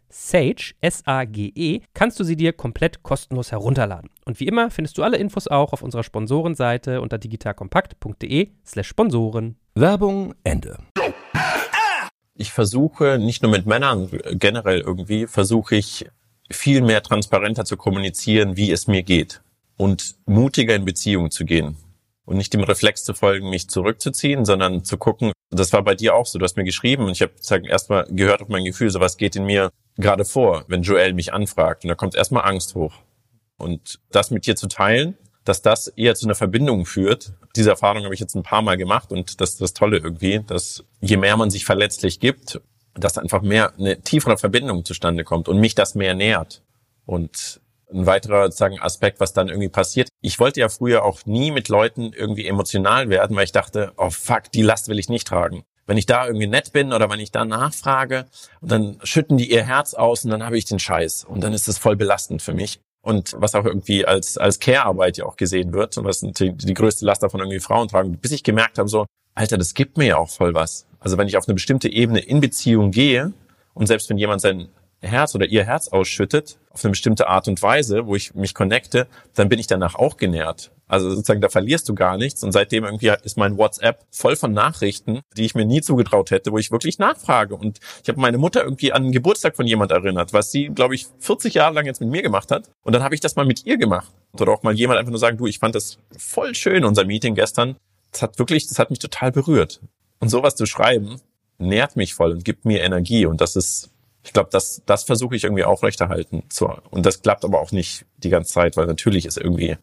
Sage, S-A-G-E, kannst du sie dir komplett kostenlos herunterladen. Und wie immer findest du alle Infos auch auf unserer Sponsorenseite unter digitalkompakt.de slash Sponsoren. Werbung Ende. Ich versuche, nicht nur mit Männern, generell irgendwie, versuche ich viel mehr transparenter zu kommunizieren, wie es mir geht und mutiger in Beziehungen zu gehen und nicht dem Reflex zu folgen, mich zurückzuziehen, sondern zu gucken, das war bei dir auch so, du hast mir geschrieben und ich habe erstmal gehört auf mein Gefühl, so was geht in mir gerade vor, wenn Joel mich anfragt und da kommt erstmal Angst hoch. Und das mit dir zu teilen, dass das eher zu einer Verbindung führt. Diese Erfahrung habe ich jetzt ein paar Mal gemacht und das ist das Tolle irgendwie, dass je mehr man sich verletzlich gibt, dass einfach mehr eine tiefere Verbindung zustande kommt und mich das mehr nährt. Und ein weiterer sozusagen Aspekt, was dann irgendwie passiert. Ich wollte ja früher auch nie mit Leuten irgendwie emotional werden, weil ich dachte, oh fuck, die Last will ich nicht tragen. Wenn ich da irgendwie nett bin oder wenn ich da nachfrage, dann schütten die ihr Herz aus und dann habe ich den Scheiß. Und dann ist es voll belastend für mich. Und was auch irgendwie als, als Care-Arbeit ja auch gesehen wird und was die, die größte Last davon irgendwie Frauen tragen, bis ich gemerkt habe, so, Alter, das gibt mir ja auch voll was. Also wenn ich auf eine bestimmte Ebene in Beziehung gehe und selbst wenn jemand sein Herz oder ihr Herz ausschüttet, auf eine bestimmte Art und Weise, wo ich mich connecte, dann bin ich danach auch genährt. Also sozusagen, da verlierst du gar nichts. Und seitdem irgendwie ist mein WhatsApp voll von Nachrichten, die ich mir nie zugetraut hätte, wo ich wirklich nachfrage. Und ich habe meine Mutter irgendwie an den Geburtstag von jemand erinnert, was sie, glaube ich, 40 Jahre lang jetzt mit mir gemacht hat. Und dann habe ich das mal mit ihr gemacht. Oder auch mal jemand einfach nur sagen, du, ich fand das voll schön, unser Meeting gestern. Das hat wirklich, das hat mich total berührt. Und sowas zu schreiben, nährt mich voll und gibt mir Energie. Und das ist ich glaube, das, das versuche ich irgendwie aufrechterhalten. Zu, und das klappt aber auch nicht die ganze Zeit, weil natürlich ist irgendwie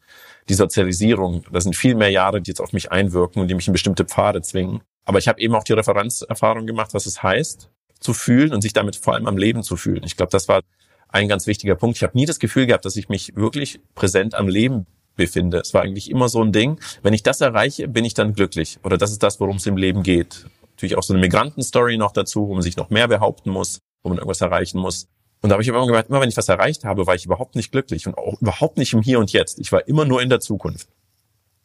die Sozialisierung, das sind viel mehr Jahre, die jetzt auf mich einwirken und die mich in bestimmte Pfade zwingen. Aber ich habe eben auch die Referenzerfahrung gemacht, was es heißt, zu fühlen und sich damit vor allem am Leben zu fühlen. Ich glaube, das war ein ganz wichtiger Punkt. Ich habe nie das Gefühl gehabt, dass ich mich wirklich präsent am Leben befinde. Es war eigentlich immer so ein Ding, wenn ich das erreiche, bin ich dann glücklich. Oder das ist das, worum es im Leben geht. Natürlich auch so eine Migrantenstory noch dazu, wo man sich noch mehr behaupten muss wo man irgendwas erreichen muss. Und da habe ich immer gemerkt, immer wenn ich was erreicht habe, war ich überhaupt nicht glücklich und auch überhaupt nicht im Hier und Jetzt. Ich war immer nur in der Zukunft.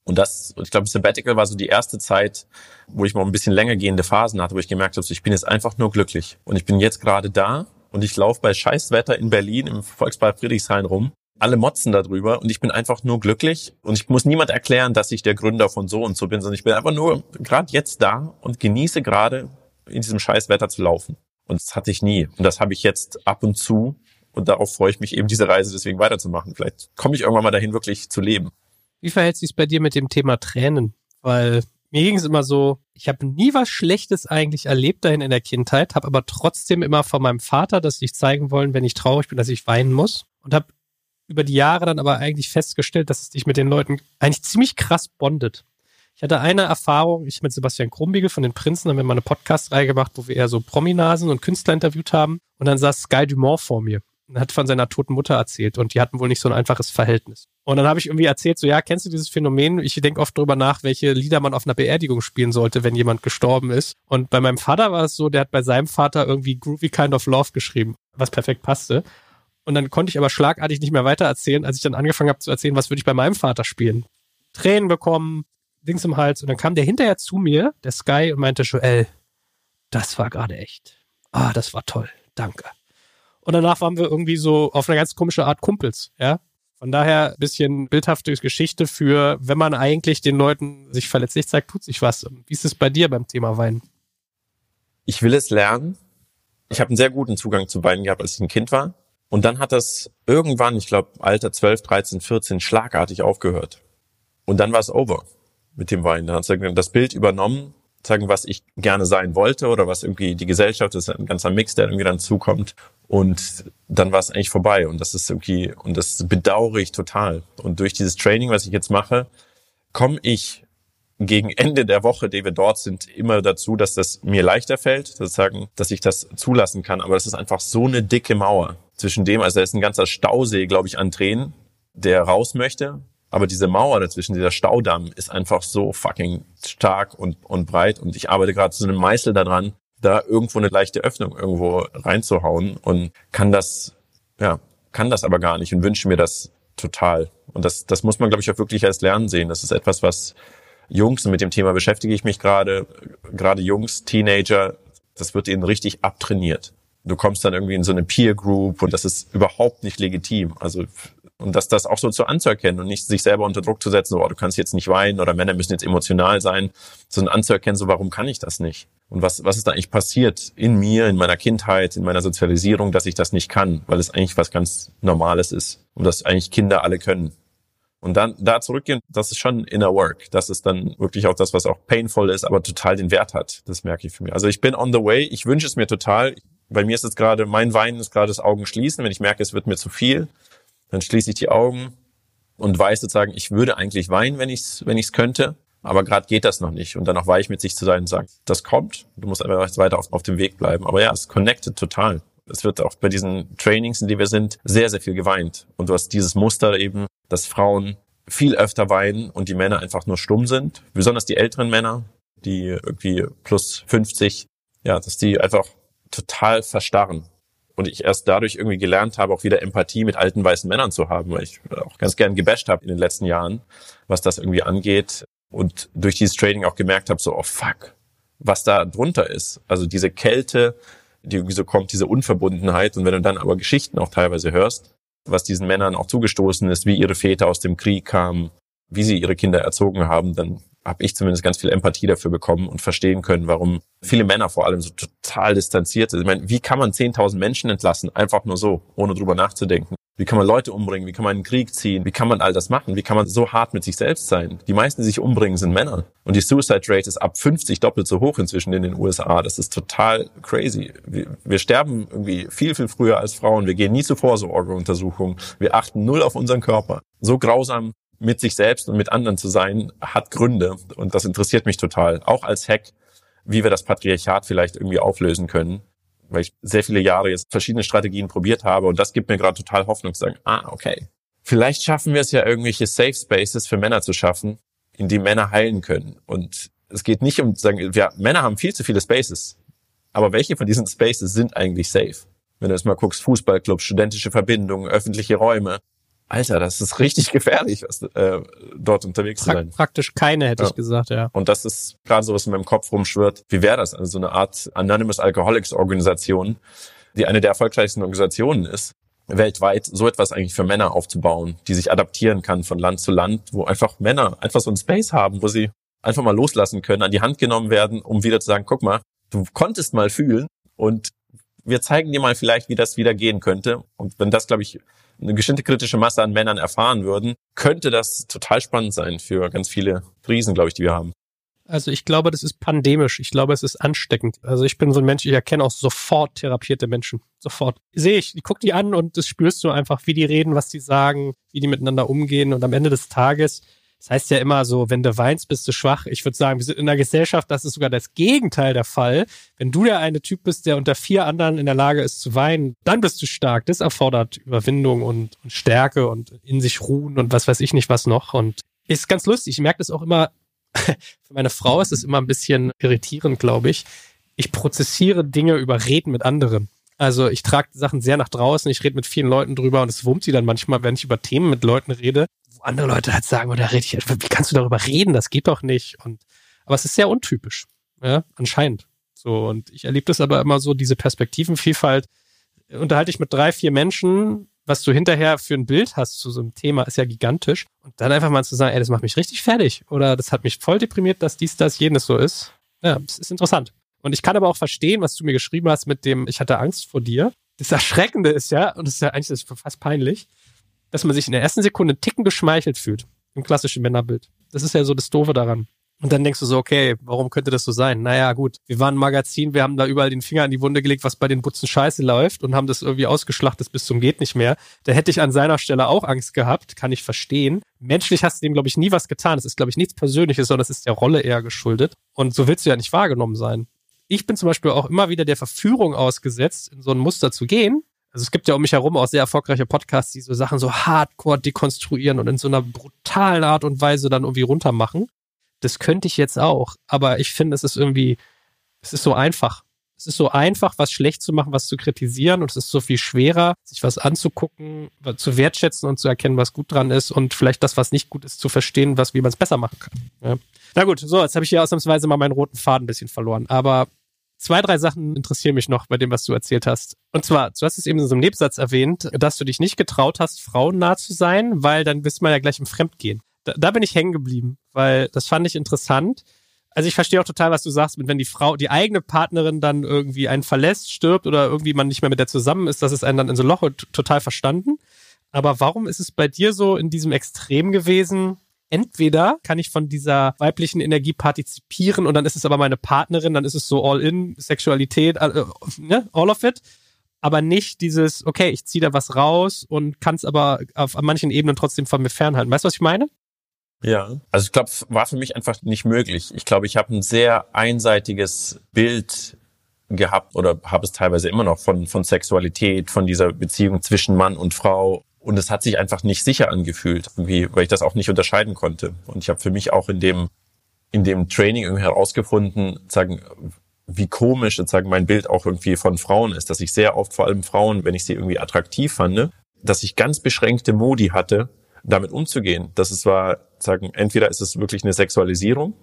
Und das, ich glaube, Sabbatical war so die erste Zeit, wo ich mal ein bisschen länger gehende Phasen hatte, wo ich gemerkt habe, ich bin jetzt einfach nur glücklich. Und ich bin jetzt gerade da und ich laufe bei Scheißwetter in Berlin im Volkspark Friedrichshain rum. Alle motzen darüber und ich bin einfach nur glücklich und ich muss niemand erklären, dass ich der Gründer von so und so bin, sondern ich bin einfach nur gerade jetzt da und genieße gerade in diesem Scheißwetter zu laufen. Und das hatte ich nie. Und das habe ich jetzt ab und zu. Und darauf freue ich mich eben, diese Reise deswegen weiterzumachen. Vielleicht komme ich irgendwann mal dahin, wirklich zu leben. Wie verhält sich bei dir mit dem Thema Tränen? Weil mir ging es immer so, ich habe nie was Schlechtes eigentlich erlebt dahin in der Kindheit, habe aber trotzdem immer von meinem Vater, dass ich zeigen wollen, wenn ich traurig bin, dass ich weinen muss. Und habe über die Jahre dann aber eigentlich festgestellt, dass es dich mit den Leuten eigentlich ziemlich krass bondet. Ich hatte eine Erfahrung, ich mit Sebastian Krumbiegel von den Prinzen haben wir mal eine Podcast-Reihe gemacht, wo wir eher so Prominasen und Künstler interviewt haben. Und dann saß Sky Dumont vor mir und hat von seiner toten Mutter erzählt und die hatten wohl nicht so ein einfaches Verhältnis. Und dann habe ich irgendwie erzählt, so ja, kennst du dieses Phänomen? Ich denke oft drüber nach, welche Lieder man auf einer Beerdigung spielen sollte, wenn jemand gestorben ist. Und bei meinem Vater war es so, der hat bei seinem Vater irgendwie Groovy Kind of Love geschrieben, was perfekt passte. Und dann konnte ich aber schlagartig nicht mehr weiter erzählen, als ich dann angefangen habe zu erzählen, was würde ich bei meinem Vater spielen. Tränen bekommen, Dings im Hals. Und dann kam der hinterher zu mir, der Sky, und meinte, Joel, das war gerade echt. Ah, das war toll. Danke. Und danach waren wir irgendwie so auf eine ganz komische Art Kumpels, ja. Von daher ein bisschen bildhafte Geschichte für, wenn man eigentlich den Leuten sich verletzlich zeigt, tut sich was. Wie ist es bei dir beim Thema Wein? Ich will es lernen. Ich habe einen sehr guten Zugang zu Wein gehabt, als ich ein Kind war. Und dann hat das irgendwann, ich glaube, Alter 12, 13, 14, schlagartig aufgehört. Und dann war es over mit dem Wein. Dann hat das Bild übernommen, sagen, was ich gerne sein wollte oder was irgendwie die Gesellschaft, das ist ein ganzer Mix, der irgendwie dann zukommt. Und dann war es eigentlich vorbei. Und das ist irgendwie, und das bedauere ich total. Und durch dieses Training, was ich jetzt mache, komme ich gegen Ende der Woche, die wir dort sind, immer dazu, dass das mir leichter fällt, sozusagen, dass ich das zulassen kann. Aber das ist einfach so eine dicke Mauer zwischen dem, also da ist ein ganzer Stausee, glaube ich, an Tränen, der raus möchte. Aber diese Mauer dazwischen, dieser Staudamm, ist einfach so fucking stark und, und breit. Und ich arbeite gerade zu einem Meißel daran, da irgendwo eine leichte Öffnung irgendwo reinzuhauen und kann das, ja, kann das aber gar nicht und wünsche mir das total. Und das, das muss man, glaube ich, auch wirklich erst lernen sehen. Das ist etwas, was Jungs, und mit dem Thema beschäftige ich mich gerade, gerade Jungs, Teenager, das wird ihnen richtig abtrainiert. Du kommst dann irgendwie in so eine Peer Group und das ist überhaupt nicht legitim. Also und dass das auch so zu anzuerkennen und nicht sich selber unter Druck zu setzen, so, oh, du kannst jetzt nicht weinen oder Männer müssen jetzt emotional sein, sondern anzuerkennen, so, warum kann ich das nicht? Und was, was ist da eigentlich passiert in mir, in meiner Kindheit, in meiner Sozialisierung, dass ich das nicht kann, weil es eigentlich was ganz Normales ist und das eigentlich Kinder alle können. Und dann da zurückgehen, das ist schon inner work. Das ist dann wirklich auch das, was auch painful ist, aber total den Wert hat. Das merke ich für mich. Also ich bin on the way. Ich wünsche es mir total. Bei mir ist es gerade, mein Weinen ist gerade das Augen schließen. Wenn ich merke, es wird mir zu viel, dann schließe ich die Augen und weiß sozusagen, ich würde eigentlich weinen, wenn ich es wenn ich's könnte, aber gerade geht das noch nicht. Und dann auch weich mit sich zu sein und sagen, das kommt, du musst einfach weiter auf, auf dem Weg bleiben. Aber ja, es connected total. Es wird auch bei diesen Trainings, in die wir sind, sehr, sehr viel geweint. Und du hast dieses Muster eben, dass Frauen viel öfter weinen und die Männer einfach nur stumm sind. Besonders die älteren Männer, die irgendwie plus 50, ja, dass die einfach total verstarren und ich erst dadurch irgendwie gelernt habe, auch wieder Empathie mit alten weißen Männern zu haben, weil ich auch ganz gern gebasht habe in den letzten Jahren, was das irgendwie angeht und durch dieses Training auch gemerkt habe, so, oh fuck, was da drunter ist. Also diese Kälte, die irgendwie so kommt, diese Unverbundenheit und wenn du dann aber Geschichten auch teilweise hörst, was diesen Männern auch zugestoßen ist, wie ihre Väter aus dem Krieg kamen, wie sie ihre Kinder erzogen haben, dann habe ich zumindest ganz viel Empathie dafür bekommen und verstehen können, warum viele Männer vor allem so total distanziert sind. Ich meine, wie kann man 10.000 Menschen entlassen? Einfach nur so, ohne drüber nachzudenken. Wie kann man Leute umbringen? Wie kann man einen Krieg ziehen? Wie kann man all das machen? Wie kann man so hart mit sich selbst sein? Die meisten, die sich umbringen, sind Männer. Und die Suicide Rate ist ab 50 doppelt so hoch inzwischen in den USA. Das ist total crazy. Wir, wir sterben irgendwie viel, viel früher als Frauen. Wir gehen nie zu Vorsorgeuntersuchungen. Wir achten null auf unseren Körper. So grausam mit sich selbst und mit anderen zu sein, hat Gründe. Und das interessiert mich total. Auch als Hack, wie wir das Patriarchat vielleicht irgendwie auflösen können. Weil ich sehr viele Jahre jetzt verschiedene Strategien probiert habe. Und das gibt mir gerade total Hoffnung zu sagen, ah, okay. Vielleicht schaffen wir es ja, irgendwelche Safe Spaces für Männer zu schaffen, in die Männer heilen können. Und es geht nicht um, sagen, wir Männer haben viel zu viele Spaces. Aber welche von diesen Spaces sind eigentlich safe? Wenn du jetzt mal guckst, Fußballclubs, studentische Verbindungen, öffentliche Räume, Alter, das ist richtig gefährlich, was, äh, dort unterwegs zu sein. Praktisch keine, hätte Ja. ich gesagt, ja. Und das ist gerade so, was in meinem Kopf rumschwirrt. Wie wäre das? Also so eine Art Anonymous Alcoholics Organisation, die eine der erfolgreichsten Organisationen ist, weltweit so etwas eigentlich für Männer aufzubauen, die sich adaptieren kann von Land zu Land, wo einfach Männer einfach so einen Space haben, wo sie einfach mal loslassen können, an die Hand genommen werden, um wieder zu sagen, guck mal, du konntest mal fühlen und wir zeigen dir mal vielleicht, wie das wieder gehen könnte. Und wenn das, glaube ich, eine bestimmte kritische Masse an Männern erfahren würden, könnte das total spannend sein für ganz viele Krisen, glaube ich, die wir haben. Also ich glaube, das ist pandemisch. Ich glaube, es ist ansteckend. Also ich bin so ein Mensch, ich erkenne auch sofort therapierte Menschen. Sofort. Sehe ich, ich gucke die an und das spürst du einfach, wie die reden, was die sagen, wie die miteinander umgehen. Und am Ende des Tages, das heißt ja immer so, wenn du weinst, bist du schwach. Ich würde sagen, wir sind in einer Gesellschaft, das ist sogar das Gegenteil der Fall. Wenn du der eine Typ bist, der unter vier anderen in der Lage ist zu weinen, dann bist du stark. Das erfordert Überwindung und, und Stärke und in sich ruhen und was weiß ich nicht was noch. Und ist ganz lustig. Ich merke das auch immer, für meine Frau ist es immer ein bisschen irritierend, glaube ich. Ich prozessiere Dinge über Reden mit anderen. Also ich trage Sachen sehr nach draußen, ich rede mit vielen Leuten drüber und es wurmt sie dann manchmal, wenn ich über Themen mit Leuten rede, andere Leute halt sagen, oder ich, wie kannst du darüber reden? Das geht doch nicht. Und aber es ist sehr untypisch, ja, anscheinend. So, und ich erlebe das aber immer so, diese Perspektivenvielfalt, unterhalte ich mit drei, vier Menschen was du hinterher für ein Bild hast zu so einem Thema, ist ja gigantisch. Und dann einfach mal zu sagen, ey, das macht mich richtig fertig oder das hat mich voll deprimiert, dass dies, das, jenes so ist. Ja, das ist interessant. Und ich kann aber auch verstehen, was du mir geschrieben hast mit dem, ich hatte Angst vor dir. Das Erschreckende ist ja, und das ist ja eigentlich das ist fast peinlich, dass man sich in der ersten Sekunde einen Ticken geschmeichelt fühlt. Im klassischen Männerbild. Das ist ja so das Doofe daran. Und dann denkst du so, okay, warum könnte das so sein? Naja, gut, wir waren ein Magazin, wir haben da überall den Finger in die Wunde gelegt, was bei den Butzen scheiße läuft und haben das irgendwie ausgeschlachtet bis zum geht nicht mehr. Da hätte ich an seiner Stelle auch Angst gehabt, kann ich verstehen. Menschlich hast du dem, glaube ich, nie was getan. Das ist, glaube ich, nichts Persönliches, sondern es ist der Rolle eher geschuldet. Und so willst du ja nicht wahrgenommen sein. Ich bin zum Beispiel auch immer wieder der Verführung ausgesetzt, in so ein Muster zu gehen. Also es gibt ja um mich herum auch sehr erfolgreiche Podcasts, die so Sachen so hardcore dekonstruieren und in so einer brutalen Art und Weise dann irgendwie runtermachen das könnte ich jetzt auch, aber ich finde, es ist irgendwie, es ist so einfach. Es ist so einfach, was schlecht zu machen, was zu kritisieren und es ist so viel schwerer, sich was anzugucken, zu wertschätzen und zu erkennen, was gut dran ist und vielleicht das, was nicht gut ist, zu verstehen, was, wie man es besser machen kann. Ja. Na gut, so, jetzt habe ich hier ausnahmsweise mal meinen roten Faden ein bisschen verloren, aber zwei, drei Sachen interessieren mich noch bei dem, was du erzählt hast. Und zwar, du hast es eben in so einem Nebensatz erwähnt, dass du dich nicht getraut hast, frauennah zu sein, weil dann bist man ja gleich im Fremdgehen da, da bin ich hängen geblieben, weil das fand ich interessant. Also ich verstehe auch total, was du sagst, wenn die Frau, die eigene Partnerin dann irgendwie einen verlässt, stirbt oder irgendwie man nicht mehr mit der zusammen ist, das ist einen dann in so ein Loch total verstanden. Aber warum ist es bei dir so in diesem Extrem gewesen? Entweder kann ich von dieser weiblichen Energie partizipieren und dann ist es aber meine Partnerin, dann ist es so all in, Sexualität, äh, ne, all of it aber nicht dieses, okay, ich ziehe da was raus und kann es aber auf manchen Ebenen trotzdem von mir fernhalten. Weißt du, was ich meine? Ja, also ich glaube, war für mich einfach nicht möglich. Ich glaube, ich habe ein sehr einseitiges Bild gehabt oder habe es teilweise immer noch von, von Sexualität, von dieser Beziehung zwischen Mann und Frau. Und es hat sich einfach nicht sicher angefühlt, irgendwie, weil ich das auch nicht unterscheiden konnte. Und ich habe für mich auch in dem, in dem Training irgendwie herausgefunden, sagen, wie komisch sozusagen mein Bild auch irgendwie von Frauen ist, dass ich sehr oft vor allem Frauen, wenn ich sie irgendwie attraktiv fand, dass ich ganz beschränkte Modi hatte, damit umzugehen. Das ist war, sagen, entweder ist es wirklich eine Sexualisierung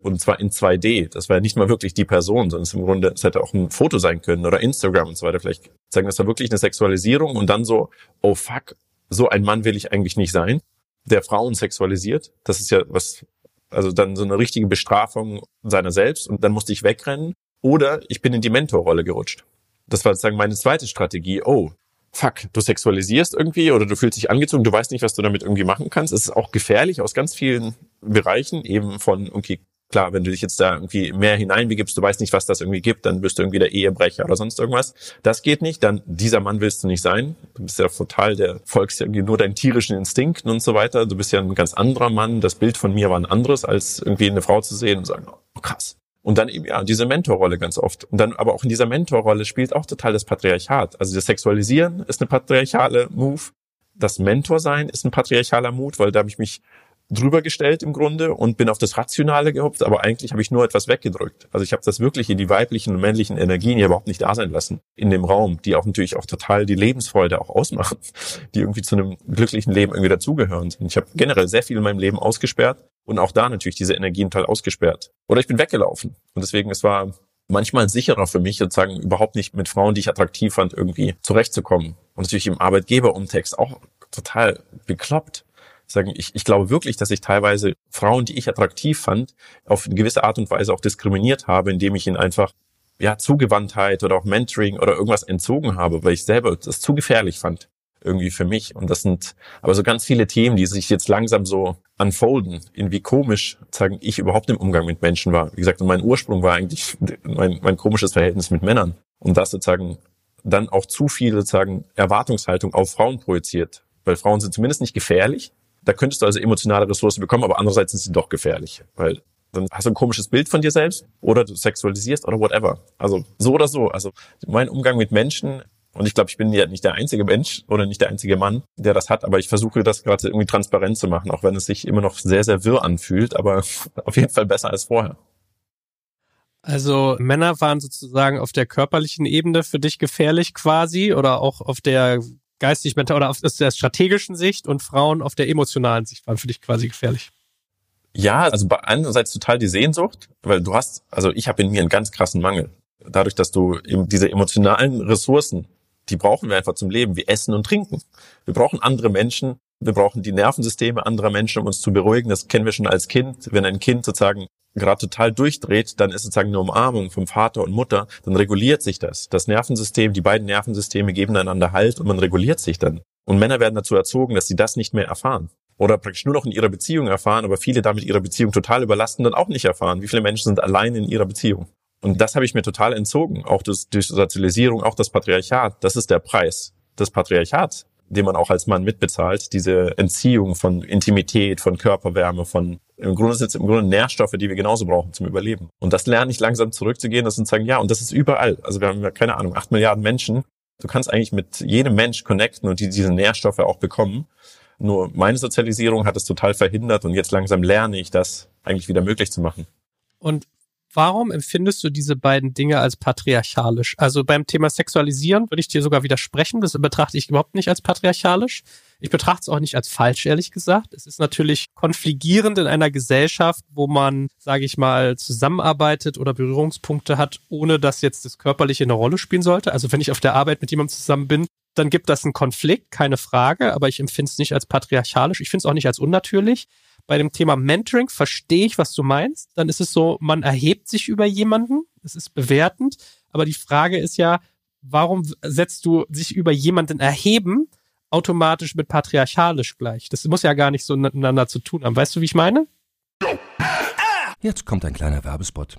und zwar in 2D. Das war ja nicht mal wirklich die Person, sondern es im Grunde, es hätte auch ein Foto sein können oder Instagram und so weiter. Vielleicht sagen, das war wirklich eine Sexualisierung und dann so, oh fuck, so ein Mann will ich eigentlich nicht sein, der Frauen sexualisiert. Das ist ja was, also dann so eine richtige Bestrafung seiner selbst und dann musste ich wegrennen oder ich bin in die Mentorrolle gerutscht. Das war sozusagen meine zweite Strategie. Oh, fuck, du sexualisierst irgendwie oder du fühlst dich angezogen, du weißt nicht, was du damit irgendwie machen kannst. Es ist auch gefährlich aus ganz vielen Bereichen, eben von, okay, klar, wenn du dich jetzt da irgendwie mehr hineinbegibst, du weißt nicht, was das irgendwie gibt, dann bist du irgendwie der Ehebrecher oder sonst irgendwas. Das geht nicht, dann dieser Mann willst du nicht sein. Du bist ja total, der folgst irgendwie nur deinen tierischen Instinkten und so weiter. Du bist ja ein ganz anderer Mann. Das Bild von mir war ein anderes, als irgendwie eine Frau zu sehen und sagen, oh krass, und dann eben, ja, diese Mentorrolle ganz oft. Und dann aber auch in dieser Mentorrolle spielt auch total das Patriarchat. Also das Sexualisieren ist eine patriarchale Move. Das Mentor sein ist ein patriarchaler Mut, weil da habe ich mich drüber gestellt im Grunde und bin auf das Rationale gehopft, aber eigentlich habe ich nur etwas weggedrückt. Also ich habe das wirklich in die weiblichen und männlichen Energien hier überhaupt nicht da sein lassen in dem Raum, die auch natürlich auch total die Lebensfreude auch ausmachen, die irgendwie zu einem glücklichen Leben irgendwie dazugehören. Und ich habe generell sehr viel in meinem Leben ausgesperrt und auch da natürlich diese Energien total ausgesperrt. Oder ich bin weggelaufen. Und deswegen, es war manchmal sicherer für mich, sozusagen überhaupt nicht mit Frauen, die ich attraktiv fand, irgendwie zurechtzukommen. Und natürlich im Arbeitgeberumtext auch total bekloppt. Sagen, ich, ich glaube wirklich, dass ich teilweise Frauen, die ich attraktiv fand, auf eine gewisse Art und Weise auch diskriminiert habe, indem ich ihnen einfach ja Zugewandtheit oder auch Mentoring oder irgendwas entzogen habe, weil ich selber das zu gefährlich fand irgendwie für mich. Und das sind aber so ganz viele Themen, die sich jetzt langsam so unfolden, in wie komisch, sagen, ich überhaupt im Umgang mit Menschen war. Wie gesagt, mein Ursprung war eigentlich mein, mein komisches Verhältnis mit Männern. Und das sozusagen dann auch zu viel sozusagen Erwartungshaltung auf Frauen projiziert. Weil Frauen sind zumindest nicht gefährlich. Da könntest du also emotionale Ressourcen bekommen, aber andererseits sind sie doch gefährlich. Weil dann hast du ein komisches Bild von dir selbst oder du sexualisierst oder whatever. Also so oder so. Also mein Umgang mit Menschen und ich glaube, ich bin ja nicht der einzige Mensch oder nicht der einzige Mann, der das hat, aber ich versuche das gerade irgendwie transparent zu machen, auch wenn es sich immer noch sehr, sehr wirr anfühlt, aber auf jeden Fall besser als vorher. Also Männer waren sozusagen auf der körperlichen Ebene für dich gefährlich quasi oder auch auf der geistig mental oder auf der strategischen Sicht und Frauen auf der emotionalen Sicht waren für dich quasi gefährlich. Ja, also bei einerseits total die Sehnsucht, weil du hast, also ich habe in mir einen ganz krassen Mangel. Dadurch, dass du eben diese emotionalen Ressourcen Die brauchen wir einfach zum Leben, wie Essen und Trinken. Wir brauchen andere Menschen, wir brauchen die Nervensysteme anderer Menschen, um uns zu beruhigen. Das kennen wir schon als Kind. Wenn ein Kind sozusagen gerade total durchdreht, dann ist sozusagen eine Umarmung vom Vater und Mutter, dann reguliert sich das. Das Nervensystem, die beiden Nervensysteme geben einander Halt und man reguliert sich dann. Und Männer werden dazu erzogen, dass sie das nicht mehr erfahren. Oder praktisch nur noch in ihrer Beziehung erfahren, aber viele damit ihre Beziehung total überlasten und auch nicht erfahren. Wie viele Menschen sind allein in ihrer Beziehung? Und das habe ich mir total entzogen, auch das, durch Sozialisierung, auch das Patriarchat. Das ist der Preis des Patriarchats, den man auch als Mann mitbezahlt. Diese Entziehung von Intimität, von Körperwärme, von im Grunde sind es im Grunde Nährstoffe, die wir genauso brauchen zum Überleben. Und das lerne ich langsam zurückzugehen, das und sagen, ja, und das ist überall. Also wir haben ja keine Ahnung, acht Milliarden Menschen. Du kannst eigentlich mit jedem Mensch connecten und die diese Nährstoffe auch bekommen. Nur meine Sozialisierung hat es total verhindert und jetzt langsam lerne ich das eigentlich wieder möglich zu machen. Und warum empfindest du diese beiden Dinge als patriarchalisch? Also beim Thema Sexualisieren würde ich dir sogar widersprechen. Das betrachte ich überhaupt nicht als patriarchalisch. Ich betrachte es auch nicht als falsch, ehrlich gesagt. Es ist natürlich konfligierend in einer Gesellschaft, wo man, sage ich mal, zusammenarbeitet oder Berührungspunkte hat, ohne dass jetzt das Körperliche eine Rolle spielen sollte. Also wenn ich auf der Arbeit mit jemandem zusammen bin, dann gibt das einen Konflikt, keine Frage, aber ich empfinde es nicht als patriarchalisch. Ich finde es auch nicht als unnatürlich bei dem Thema Mentoring verstehe ich, was du meinst. Dann ist es so, man erhebt sich über jemanden. Es ist bewertend. Aber die Frage ist ja, warum setzt du sich über jemanden erheben automatisch mit patriarchalisch gleich? Das muss ja gar nicht so miteinander zu tun haben. Weißt du, wie ich meine? Jetzt kommt ein kleiner Werbespot.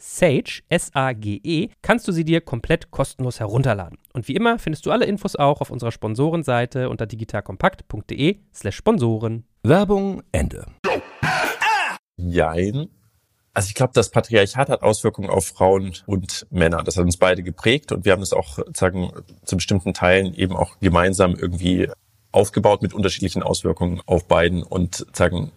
Sage, S-A-G-E, kannst du sie dir komplett kostenlos herunterladen. Und wie immer findest du alle Infos auch auf unserer Sponsorenseite unter digitalkompakt.de slash Sponsoren. Werbung Ende. Jein. Also ich glaube, das Patriarchat hat Auswirkungen auf Frauen und Männer. Das hat uns beide geprägt und wir haben es auch sagen zu bestimmten Teilen eben auch gemeinsam irgendwie aufgebaut mit unterschiedlichen Auswirkungen auf beiden und sagen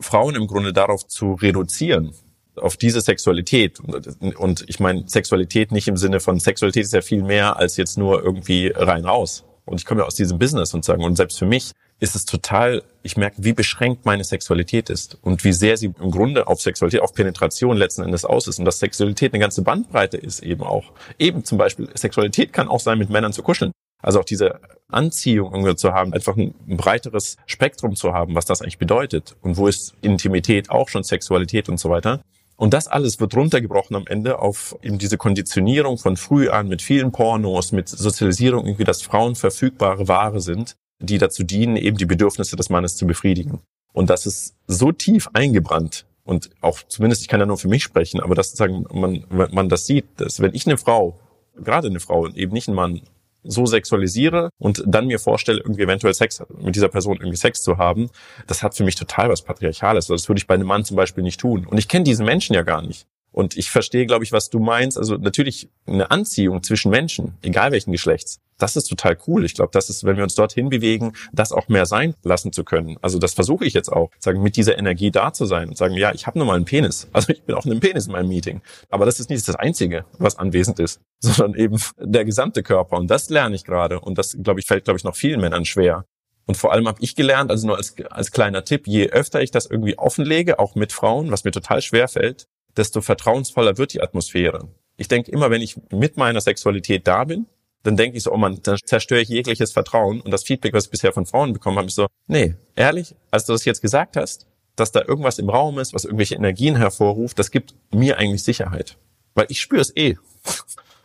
Frauen im Grunde darauf zu reduzieren, auf diese Sexualität. Und ich meine, Sexualität nicht im Sinne von Sexualität ist ja viel mehr als jetzt nur irgendwie rein raus. Und ich komme ja aus diesem Business und sagen, und selbst für mich ist es total, ich merke, wie beschränkt meine Sexualität ist und wie sehr sie im Grunde auf Sexualität, auf Penetration letzten Endes aus ist und dass Sexualität eine ganze Bandbreite ist eben auch. Eben zum Beispiel, Sexualität kann auch sein, mit Männern zu kuscheln. Also auch diese Anziehung irgendwie zu haben, einfach ein breiteres Spektrum zu haben, was das eigentlich bedeutet und wo ist Intimität auch schon Sexualität und so weiter. Und das alles wird runtergebrochen am Ende auf eben diese Konditionierung von früh an mit vielen Pornos, mit Sozialisierung, irgendwie, dass Frauen verfügbare Ware sind, die dazu dienen, eben die Bedürfnisse des Mannes zu befriedigen. Und das ist so tief eingebrannt und auch zumindest, ich kann ja nur für mich sprechen, aber dass sagen, man, man das sieht, dass wenn ich eine Frau, gerade eine Frau und eben nicht ein Mann, so sexualisiere und dann mir vorstelle, irgendwie eventuell Sex mit dieser Person irgendwie Sex zu haben, das hat für mich total was Patriarchales. Das würde ich bei einem Mann zum Beispiel nicht tun. Und ich kenne diesen Menschen ja gar nicht. Und ich verstehe, glaube ich, was du meinst. Also natürlich eine Anziehung zwischen Menschen, egal welchen Geschlechts. Das ist total cool. Ich glaube, das ist, wenn wir uns dorthin bewegen, das auch mehr sein lassen zu können. Also das versuche ich jetzt auch, sagen, mit dieser Energie da zu sein und sagen, ja, ich habe nur mal einen Penis. Also ich bin auch ein Penis in meinem Meeting. Aber das ist nicht das Einzige, was anwesend ist, sondern eben der gesamte Körper. Und das lerne ich gerade. Und das, glaube ich, fällt, glaube ich, noch vielen Männern schwer. Und vor allem habe ich gelernt, also nur als, als kleiner Tipp, je öfter ich das irgendwie offenlege, auch mit Frauen, was mir total schwer fällt, desto vertrauensvoller wird die Atmosphäre. Ich denke immer, wenn ich mit meiner Sexualität da bin, dann denke ich so, oh man, dann zerstöre ich jegliches Vertrauen. Und das Feedback, was ich bisher von Frauen bekommen habe, ist so, nee, ehrlich, als du das jetzt gesagt hast, dass da irgendwas im Raum ist, was irgendwelche Energien hervorruft, das gibt mir eigentlich Sicherheit. Weil ich spüre es eh.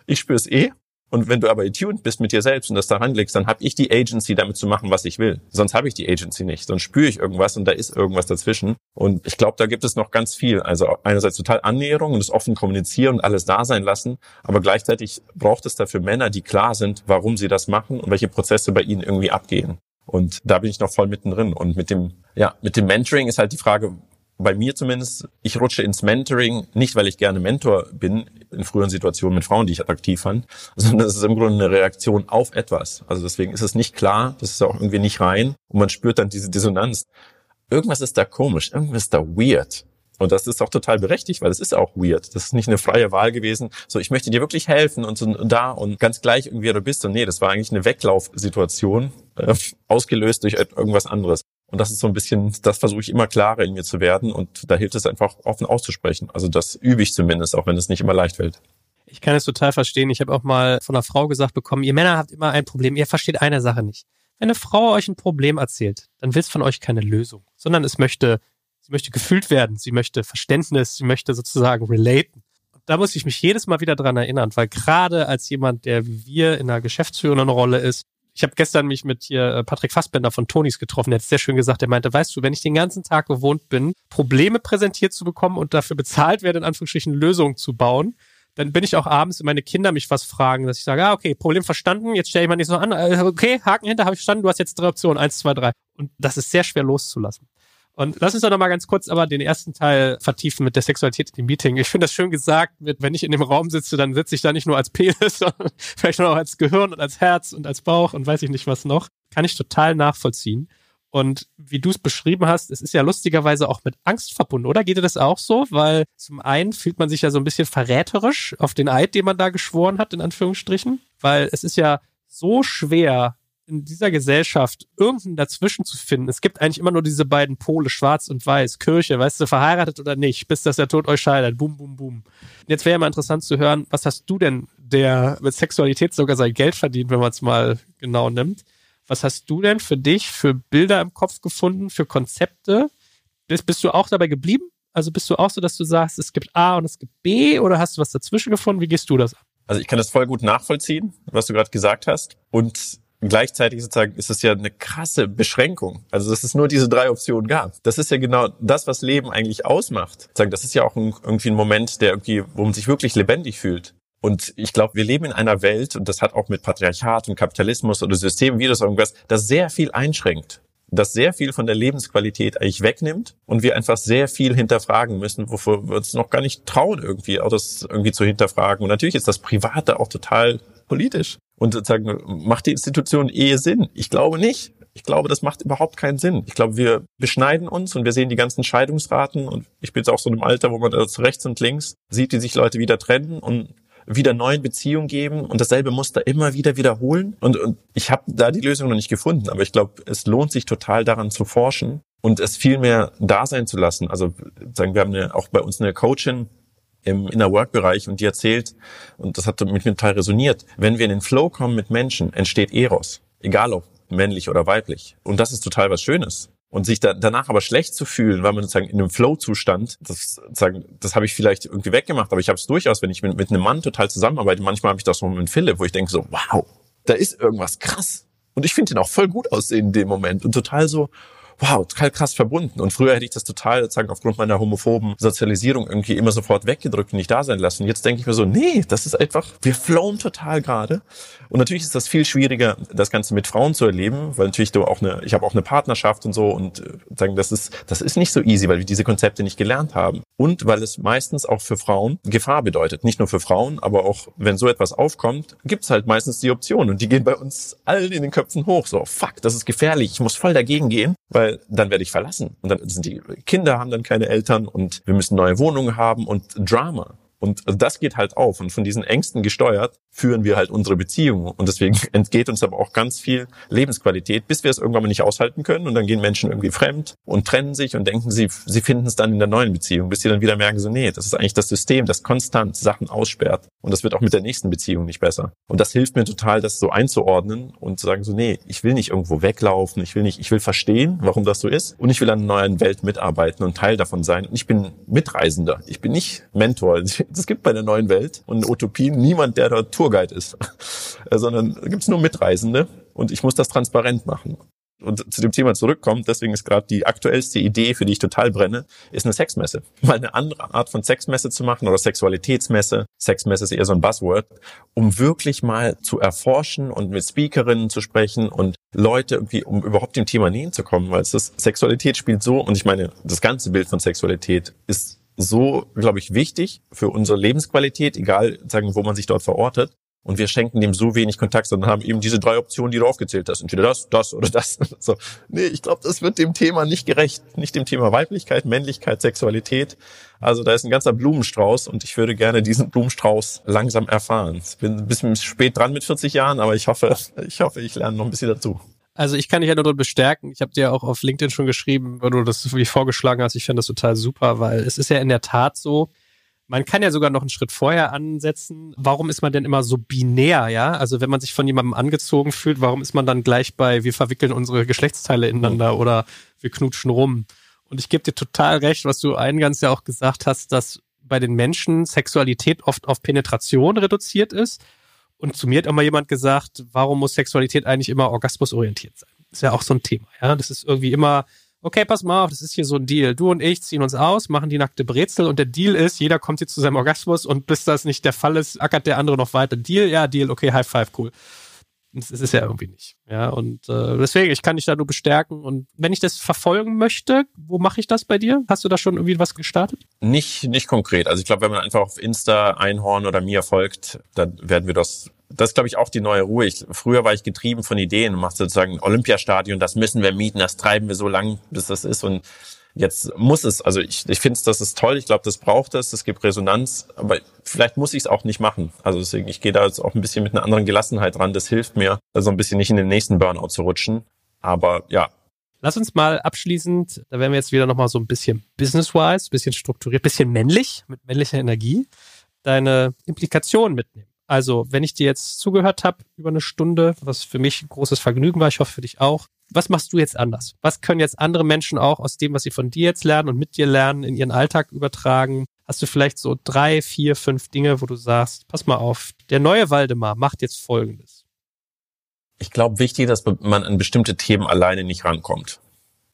Ich spüre es eh und wenn du aber attuned bist mit dir selbst und das daran legst, dann habe ich die Agency, damit zu machen, was ich will. Sonst habe ich die Agency nicht. Sonst spüre ich irgendwas und da ist irgendwas dazwischen. Und ich glaube, da gibt es noch ganz viel. Also einerseits total Annäherung und das offen kommunizieren und alles da sein lassen. Aber gleichzeitig braucht es dafür Männer, die klar sind, warum sie das machen und welche Prozesse bei ihnen irgendwie abgehen. Und da bin ich noch voll mittendrin. Und mit dem, ja, mit dem Mentoring ist halt die Frage, bei mir zumindest, ich rutsche ins Mentoring, nicht weil ich gerne Mentor bin in früheren Situationen mit Frauen, die ich attraktiv fand, sondern es ist im Grunde eine Reaktion auf etwas. Also deswegen ist es nicht klar, das ist auch irgendwie nicht rein und man spürt dann diese Dissonanz. Irgendwas ist da komisch, irgendwas ist da weird. Und das ist auch total berechtigt, weil es ist auch weird. Das ist nicht eine freie Wahl gewesen. So, ich möchte dir wirklich helfen und so da und ganz gleich irgendwie, wer du bist. Und nee, das war eigentlich eine Weglaufsituation, äh, ausgelöst durch irgendwas anderes. Und das ist so ein bisschen, das versuche ich immer klarer in mir zu werden und da hilft es einfach offen auszusprechen. Also das übe ich zumindest, auch wenn es nicht immer leicht fällt. Ich kann es total verstehen. Ich habe auch mal von einer Frau gesagt bekommen, ihr Männer habt immer ein Problem, ihr versteht eine Sache nicht. Wenn eine Frau euch ein Problem erzählt, dann will es von euch keine Lösung, sondern es möchte, sie möchte gefühlt werden, sie möchte Verständnis, sie möchte sozusagen relaten. Und da muss ich mich jedes Mal wieder dran erinnern, weil gerade als jemand, der wie wir in einer geschäftsführenden Rolle ist, ich habe gestern mich mit hier äh, Patrick Fassbender von Tonis getroffen. Der hat sehr schön gesagt. Er meinte, weißt du, wenn ich den ganzen Tag gewohnt bin, Probleme präsentiert zu bekommen und dafür bezahlt werde, in Anführungsstrichen Lösungen zu bauen, dann bin ich auch abends, wenn meine Kinder mich was fragen, dass ich sage, ah, okay, Problem verstanden, jetzt stelle ich mal nicht so an, äh, okay, Haken hinter, habe ich verstanden, du hast jetzt drei Optionen, eins, zwei, drei. Und das ist sehr schwer loszulassen. Und lass uns doch noch mal ganz kurz aber den ersten Teil vertiefen mit der Sexualität im Meeting. Ich finde das schön gesagt, mit, wenn ich in dem Raum sitze, dann sitze ich da nicht nur als Penis, sondern vielleicht auch als Gehirn und als Herz und als Bauch und weiß ich nicht was noch. Kann ich total nachvollziehen. Und wie du es beschrieben hast, es ist ja lustigerweise auch mit Angst verbunden, oder? Geht dir das auch so? Weil zum einen fühlt man sich ja so ein bisschen verräterisch auf den Eid, den man da geschworen hat, in Anführungsstrichen. Weil es ist ja so schwer, in dieser Gesellschaft irgendeinen dazwischen zu finden. Es gibt eigentlich immer nur diese beiden Pole, schwarz und weiß, Kirche, weißt du, verheiratet oder nicht, bis dass der Tod euch scheidet. Boom, boom, boom. Jetzt wäre ja mal interessant zu hören, was hast du denn, der mit Sexualität sogar sein Geld verdient, wenn man es mal genau nimmt. Was hast du denn für dich für Bilder im Kopf gefunden, für Konzepte? Bist, bist du auch dabei geblieben? Also bist du auch so, dass du sagst, es gibt A und es gibt B oder hast du was dazwischen gefunden? Wie gehst du das an? Also ich kann das voll gut nachvollziehen, was du gerade gesagt hast. Und gleichzeitig sozusagen ist es ja eine krasse Beschränkung. Also dass es nur diese drei Optionen gab. Das ist ja genau das, was Leben eigentlich ausmacht. Das ist ja auch ein, irgendwie ein Moment, der irgendwie, wo man sich wirklich lebendig fühlt. Und ich glaube, wir leben in einer Welt, und das hat auch mit Patriarchat und Kapitalismus oder Systemen wie das irgendwas, das sehr viel einschränkt. Das sehr viel von der Lebensqualität eigentlich wegnimmt und wir einfach sehr viel hinterfragen müssen, wovor wir uns noch gar nicht trauen, irgendwie, auch das irgendwie zu hinterfragen. Und natürlich ist das Private auch total politisch. Und sozusagen, macht die Institution Ehe Sinn? Ich glaube nicht. Ich glaube, das macht überhaupt keinen Sinn. Ich glaube, wir beschneiden uns und wir sehen die ganzen Scheidungsraten und ich bin jetzt auch so in einem Alter, wo man das rechts und links sieht, wie sich Leute wieder trennen und wieder neuen Beziehungen geben und dasselbe Muster immer wieder wiederholen. Und, und ich habe da die Lösung noch nicht gefunden, aber ich glaube, es lohnt sich total daran zu forschen und es viel mehr da sein zu lassen. Also sagen wir haben eine, auch bei uns eine Coachin, im Inner Work Bereich und die erzählt, und das hat mit mir total resoniert, wenn wir in den Flow kommen mit Menschen, entsteht Eros. Egal ob männlich oder weiblich. Und das ist total was Schönes. Und sich da, danach aber schlecht zu fühlen, weil man sozusagen in einem Flow-Zustand, das, sozusagen, das habe ich vielleicht irgendwie weggemacht, aber ich habe es durchaus, wenn ich mit, mit einem Mann total zusammenarbeite, manchmal habe ich das so mit Philipp, wo ich denke so, wow, da ist irgendwas krass. Und ich finde ihn auch voll gut aussehen in dem Moment und total so, wow, total krass verbunden. Und früher hätte ich das total, sozusagen aufgrund meiner homophoben Sozialisierung irgendwie immer sofort weggedrückt und nicht da sein lassen. Jetzt denke ich mir so, nee, das ist einfach, wir flown total gerade. Und natürlich ist das viel schwieriger, das Ganze mit Frauen zu erleben, weil natürlich du auch eine, ich habe auch eine Partnerschaft und so und äh, sagen, das ist, das ist nicht so easy, weil wir diese Konzepte nicht gelernt haben. Und weil es meistens auch für Frauen Gefahr bedeutet. Nicht nur für Frauen, aber auch wenn so etwas aufkommt, gibt's halt meistens die Option und die gehen bei uns allen in den Köpfen hoch. So, fuck, das ist gefährlich, ich muss voll dagegen gehen, weil dann werde ich verlassen. Und dann sind die Kinder haben dann keine Eltern und wir müssen neue Wohnungen haben und Drama. Und das geht halt auf. Und von diesen Ängsten gesteuert führen wir halt unsere Beziehungen. Und deswegen entgeht uns aber auch ganz viel Lebensqualität, bis wir es irgendwann mal nicht aushalten können. Und dann gehen Menschen irgendwie fremd und trennen sich und denken, sie, sie finden es dann in der neuen Beziehung, bis sie dann wieder merken, so, nee, das ist eigentlich das System, das konstant Sachen aussperrt. Und das wird auch mit der nächsten Beziehung nicht besser. Und das hilft mir total, das so einzuordnen und zu sagen, so, nee, ich will nicht irgendwo weglaufen, ich will nicht, ich will verstehen, warum das so ist. Und ich will an einer neuen Welt mitarbeiten und Teil davon sein. Und ich bin Mitreisender. Ich bin nicht Mentor. Es gibt bei der neuen Welt und Utopien niemand, der dort Tourguide ist, sondern da gibt es nur Mitreisende und ich muss das transparent machen. Und zu dem Thema zurückkommt, deswegen ist gerade die aktuellste Idee, für die ich total brenne, ist eine Sexmesse. Mal eine andere Art von Sexmesse zu machen oder Sexualitätsmesse. Sexmesse ist eher so ein Buzzword, um wirklich mal zu erforschen und mit Speakerinnen zu sprechen und Leute irgendwie, um überhaupt dem Thema nähen zu kommen, weil es das Sexualität spielt so, und ich meine, das ganze Bild von Sexualität ist so, glaube ich, wichtig für unsere Lebensqualität, egal, sagen, wo man sich dort verortet. Und wir schenken dem so wenig Kontakt, sondern haben eben diese drei Optionen, die du aufgezählt hast. Entweder das, das oder das. So. Nee, ich glaube, das wird dem Thema nicht gerecht. Nicht dem Thema Weiblichkeit, Männlichkeit, Sexualität. Also da ist ein ganzer Blumenstrauß und ich würde gerne diesen Blumenstrauß langsam erfahren. Ich bin ein bisschen spät dran mit 40 Jahren, aber ich hoffe, ich hoffe, ich lerne noch ein bisschen dazu. Also ich kann dich ja nur dort bestärken. Ich habe dir auch auf LinkedIn schon geschrieben, wo du das wirklich vorgeschlagen hast. Ich finde das total super, weil es ist ja in der Tat so, man kann ja sogar noch einen Schritt vorher ansetzen. Warum ist man denn immer so binär, ja? Also wenn man sich von jemandem angezogen fühlt, warum ist man dann gleich bei, wir verwickeln unsere Geschlechtsteile ineinander oder wir knutschen rum? Und ich gebe dir total recht, was du eingangs ja auch gesagt hast, dass bei den Menschen Sexualität oft auf Penetration reduziert ist. Und zu mir hat auch mal jemand gesagt, warum muss Sexualität eigentlich immer orgasmusorientiert sein? ist ja auch so ein Thema, ja. Das ist irgendwie immer, okay, pass mal auf, das ist hier so ein Deal. Du und ich ziehen uns aus, machen die nackte Brezel und der Deal ist, jeder kommt hier zu seinem Orgasmus und bis das nicht der Fall ist, ackert der andere noch weiter. Deal, ja, Deal, okay, High Five, cool. Das ist ja irgendwie nicht. Ja, und äh, deswegen, ich kann dich da nur bestärken. Und wenn ich das verfolgen möchte, wo mache ich das bei dir? Hast du da schon irgendwie was gestartet? Nicht, nicht konkret. Also ich glaube, wenn man einfach auf Insta Einhorn oder mir folgt, dann werden wir das das ist, glaube ich, auch die neue Ruhe. Ich, früher war ich getrieben von Ideen und machte sozusagen Olympiastadion, das müssen wir mieten, das treiben wir so lang, bis das ist. Und jetzt muss es, also ich, ich finde, das ist toll, ich glaube, das braucht es, das gibt Resonanz, aber vielleicht muss ich es auch nicht machen. Also deswegen, ich gehe da jetzt auch ein bisschen mit einer anderen Gelassenheit ran. Das hilft mir, also ein bisschen nicht in den nächsten Burnout zu rutschen. Aber ja, Lass uns mal abschließend, da werden wir jetzt wieder nochmal so ein bisschen business-wise, bisschen strukturiert, bisschen männlich, mit männlicher Energie, deine Implikationen mitnehmen. Also, wenn ich dir jetzt zugehört habe über eine Stunde, was für mich ein großes Vergnügen war, ich hoffe für dich auch, was machst du jetzt anders? Was können jetzt andere Menschen auch aus dem, was sie von dir jetzt lernen und mit dir lernen, in ihren Alltag übertragen? Hast du vielleicht so drei, vier, fünf Dinge, wo du sagst, pass mal auf, der neue Waldemar macht jetzt Folgendes. Ich glaube, wichtig, dass man an bestimmte Themen alleine nicht rankommt.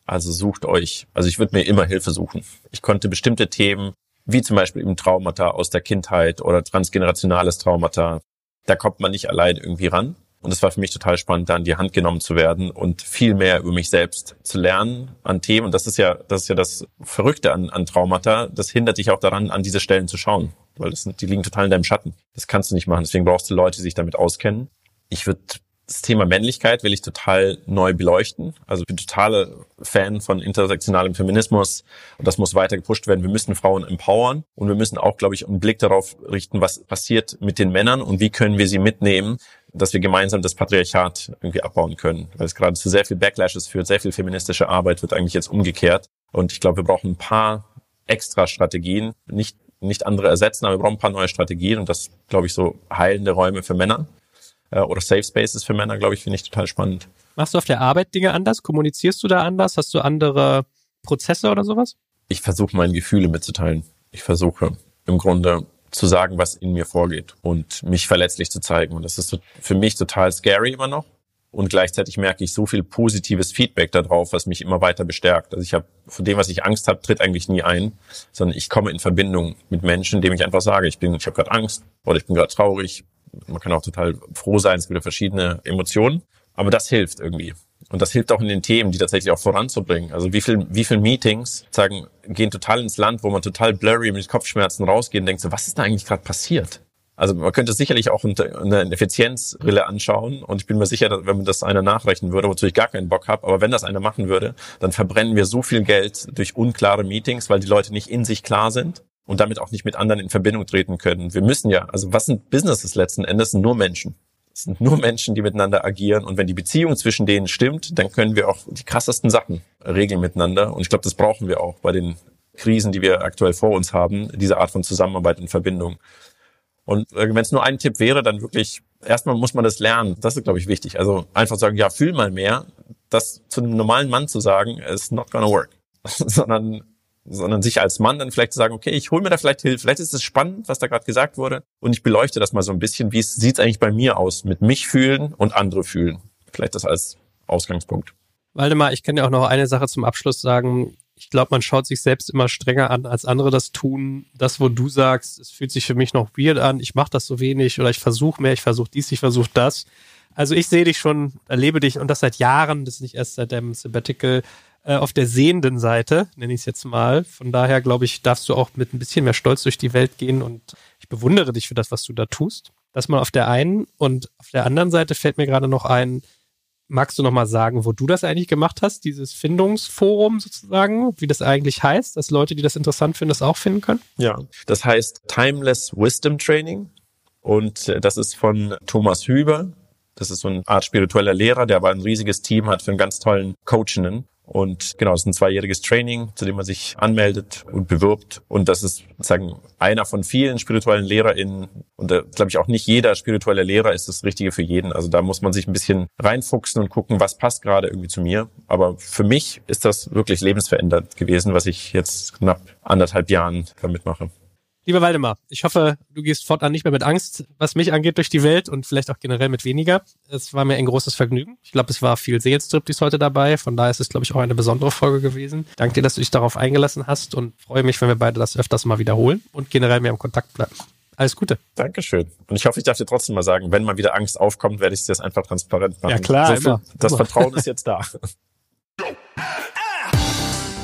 Also sucht euch, also ich würde mir immer Hilfe suchen. Ich konnte bestimmte Themen wie zum Beispiel eben Traumata aus der Kindheit oder transgenerationales Traumata. Da kommt man nicht allein irgendwie ran. Und es war für mich total spannend, da in die Hand genommen zu werden und viel mehr über mich selbst zu lernen an Themen. Und das ist ja, das ist ja das Verrückte an, an Traumata. Das hindert dich auch daran, an diese Stellen zu schauen. Weil das die liegen total in deinem Schatten. Das kannst du nicht machen. Deswegen brauchst du Leute, die sich damit auskennen. Ich würde das Thema Männlichkeit will ich total neu beleuchten. Also ich bin totaler Fan von intersektionalem Feminismus und das muss weiter gepusht werden. Wir müssen Frauen empowern und wir müssen auch, glaube ich, einen Blick darauf richten, was passiert mit den Männern und wie können wir sie mitnehmen, dass wir gemeinsam das Patriarchat irgendwie abbauen können. Weil es gerade zu sehr viel Backlashes führt, sehr viel feministische Arbeit wird eigentlich jetzt umgekehrt. Und ich glaube, wir brauchen ein paar extra Strategien, nicht nicht andere ersetzen, aber wir brauchen ein paar neue Strategien und das, glaube ich, so heilende Räume für Männer äh, oder Safe Spaces für Männer, glaube ich, finde ich total spannend. Machst du auf der Arbeit Dinge anders? Kommunizierst du da anders? Hast du andere Prozesse oder sowas? Ich versuche meine Gefühle mitzuteilen. Ich versuche im Grunde zu sagen, was in mir vorgeht und mich verletzlich zu zeigen. Und das ist für mich total scary immer noch. Und gleichzeitig merke ich so viel positives Feedback darauf, was mich immer weiter bestärkt. Also ich habe von dem, was ich Angst habe, tritt eigentlich nie ein, sondern ich komme in Verbindung mit Menschen, indem ich einfach sage, ich bin, ich habe gerade Angst oder ich bin gerade traurig man kann auch total froh sein, es gibt ja verschiedene Emotionen. Aber das hilft irgendwie. Und das hilft auch in den Themen, die tatsächlich auch voranzubringen. Also wie viel, wie viel Meetings sagen, gehen total ins Land, wo man total blurry mit Kopfschmerzen rausgeht und denkt so, was ist da eigentlich gerade passiert? Also man könnte sicherlich auch eine Effizienzbrille anschauen und ich bin mir sicher, dass, wenn man das einer nachrechnen würde, wozu ich gar keinen Bock habe, aber wenn das einer machen würde, dann verbrennen wir so viel Geld durch unklare Meetings, weil die Leute nicht in sich klar sind und damit auch nicht mit anderen in Verbindung treten können. Wir müssen ja, also was sind Businesses letzten Endes? Nur Menschen. Es sind nur Menschen, die miteinander agieren. Und wenn die Beziehung zwischen denen stimmt, dann können wir auch die krassesten Sachen regeln miteinander. Und ich glaube, das brauchen wir auch bei den Krisen, die wir aktuell vor uns haben, diese Art von Zusammenarbeit und Verbindung. Und äh, wenn es nur ein Tipp wäre, dann wirklich, erstmal muss man das lernen. Das ist, glaube ich, wichtig. Also einfach sagen, ja, fühl mal mehr. Das zu einem normalen Mann zu sagen, is not gonna work. sondern sondern sich als Mann dann vielleicht zu sagen, okay, ich hole mir da vielleicht Hilfe, vielleicht ist es spannend, was da gerade gesagt wurde und ich beleuchte das mal so ein bisschen, wie es eigentlich bei mir aus, mit mich fühlen und andere fühlen. Vielleicht das als Ausgangspunkt. Waldemar, ich kann dir auch noch eine Sache zum Abschluss sagen. Ich glaube, man schaut sich selbst immer strenger an, als andere das tun. Das, wo du sagst, es fühlt sich für mich noch weird an, ich mache das so wenig oder ich versuche mehr, ich versuche dies, ich versuche das. Also ich sehe dich schon, erlebe dich und das seit Jahren, das ist nicht erst seit dem Sabbatical, äh, auf der sehenden Seite, nenne ich es jetzt mal. Von daher, glaube ich, darfst du auch mit ein bisschen mehr Stolz durch die Welt gehen und ich bewundere dich für das, was du da tust. Das mal auf der einen und auf der anderen Seite fällt mir gerade noch ein, magst du noch mal sagen, wo du das eigentlich gemacht hast, dieses Findungsforum sozusagen, wie das eigentlich heißt, dass Leute, die das interessant finden, das auch finden können? Ja, das heißt Timeless Wisdom Training und äh, das ist von Thomas Hüber. Das ist so eine Art spiritueller Lehrer, der aber ein riesiges Team hat für einen ganz tollen Coachenden. Und genau, es ist ein zweijähriges Training, zu dem man sich anmeldet und bewirbt. Und das ist sozusagen einer von vielen spirituellen LehrerInnen. Und da glaube ich auch nicht jeder spirituelle Lehrer ist das Richtige für jeden. Also da muss man sich ein bisschen reinfuchsen und gucken, was passt gerade irgendwie zu mir. Aber für mich ist das wirklich lebensverändert gewesen, was ich jetzt knapp anderthalb Jahren damit mache. Lieber Waldemar, ich hoffe, du gehst fortan nicht mehr mit Angst, was mich angeht, durch die Welt und vielleicht auch generell mit weniger. Es war mir ein großes Vergnügen. Ich glaube, es war viel dies heute dabei. Von daher ist es, glaube ich, auch eine besondere Folge gewesen. Danke dir, dass du dich darauf eingelassen hast und freue mich, wenn wir beide das öfters mal wiederholen und generell mehr im Kontakt bleiben. Alles Gute. Dankeschön. Und ich hoffe, ich darf dir trotzdem mal sagen, wenn mal wieder Angst aufkommt, werde ich es dir einfach transparent machen. Ja klar, so immer. Das. Vertrauen ist jetzt da.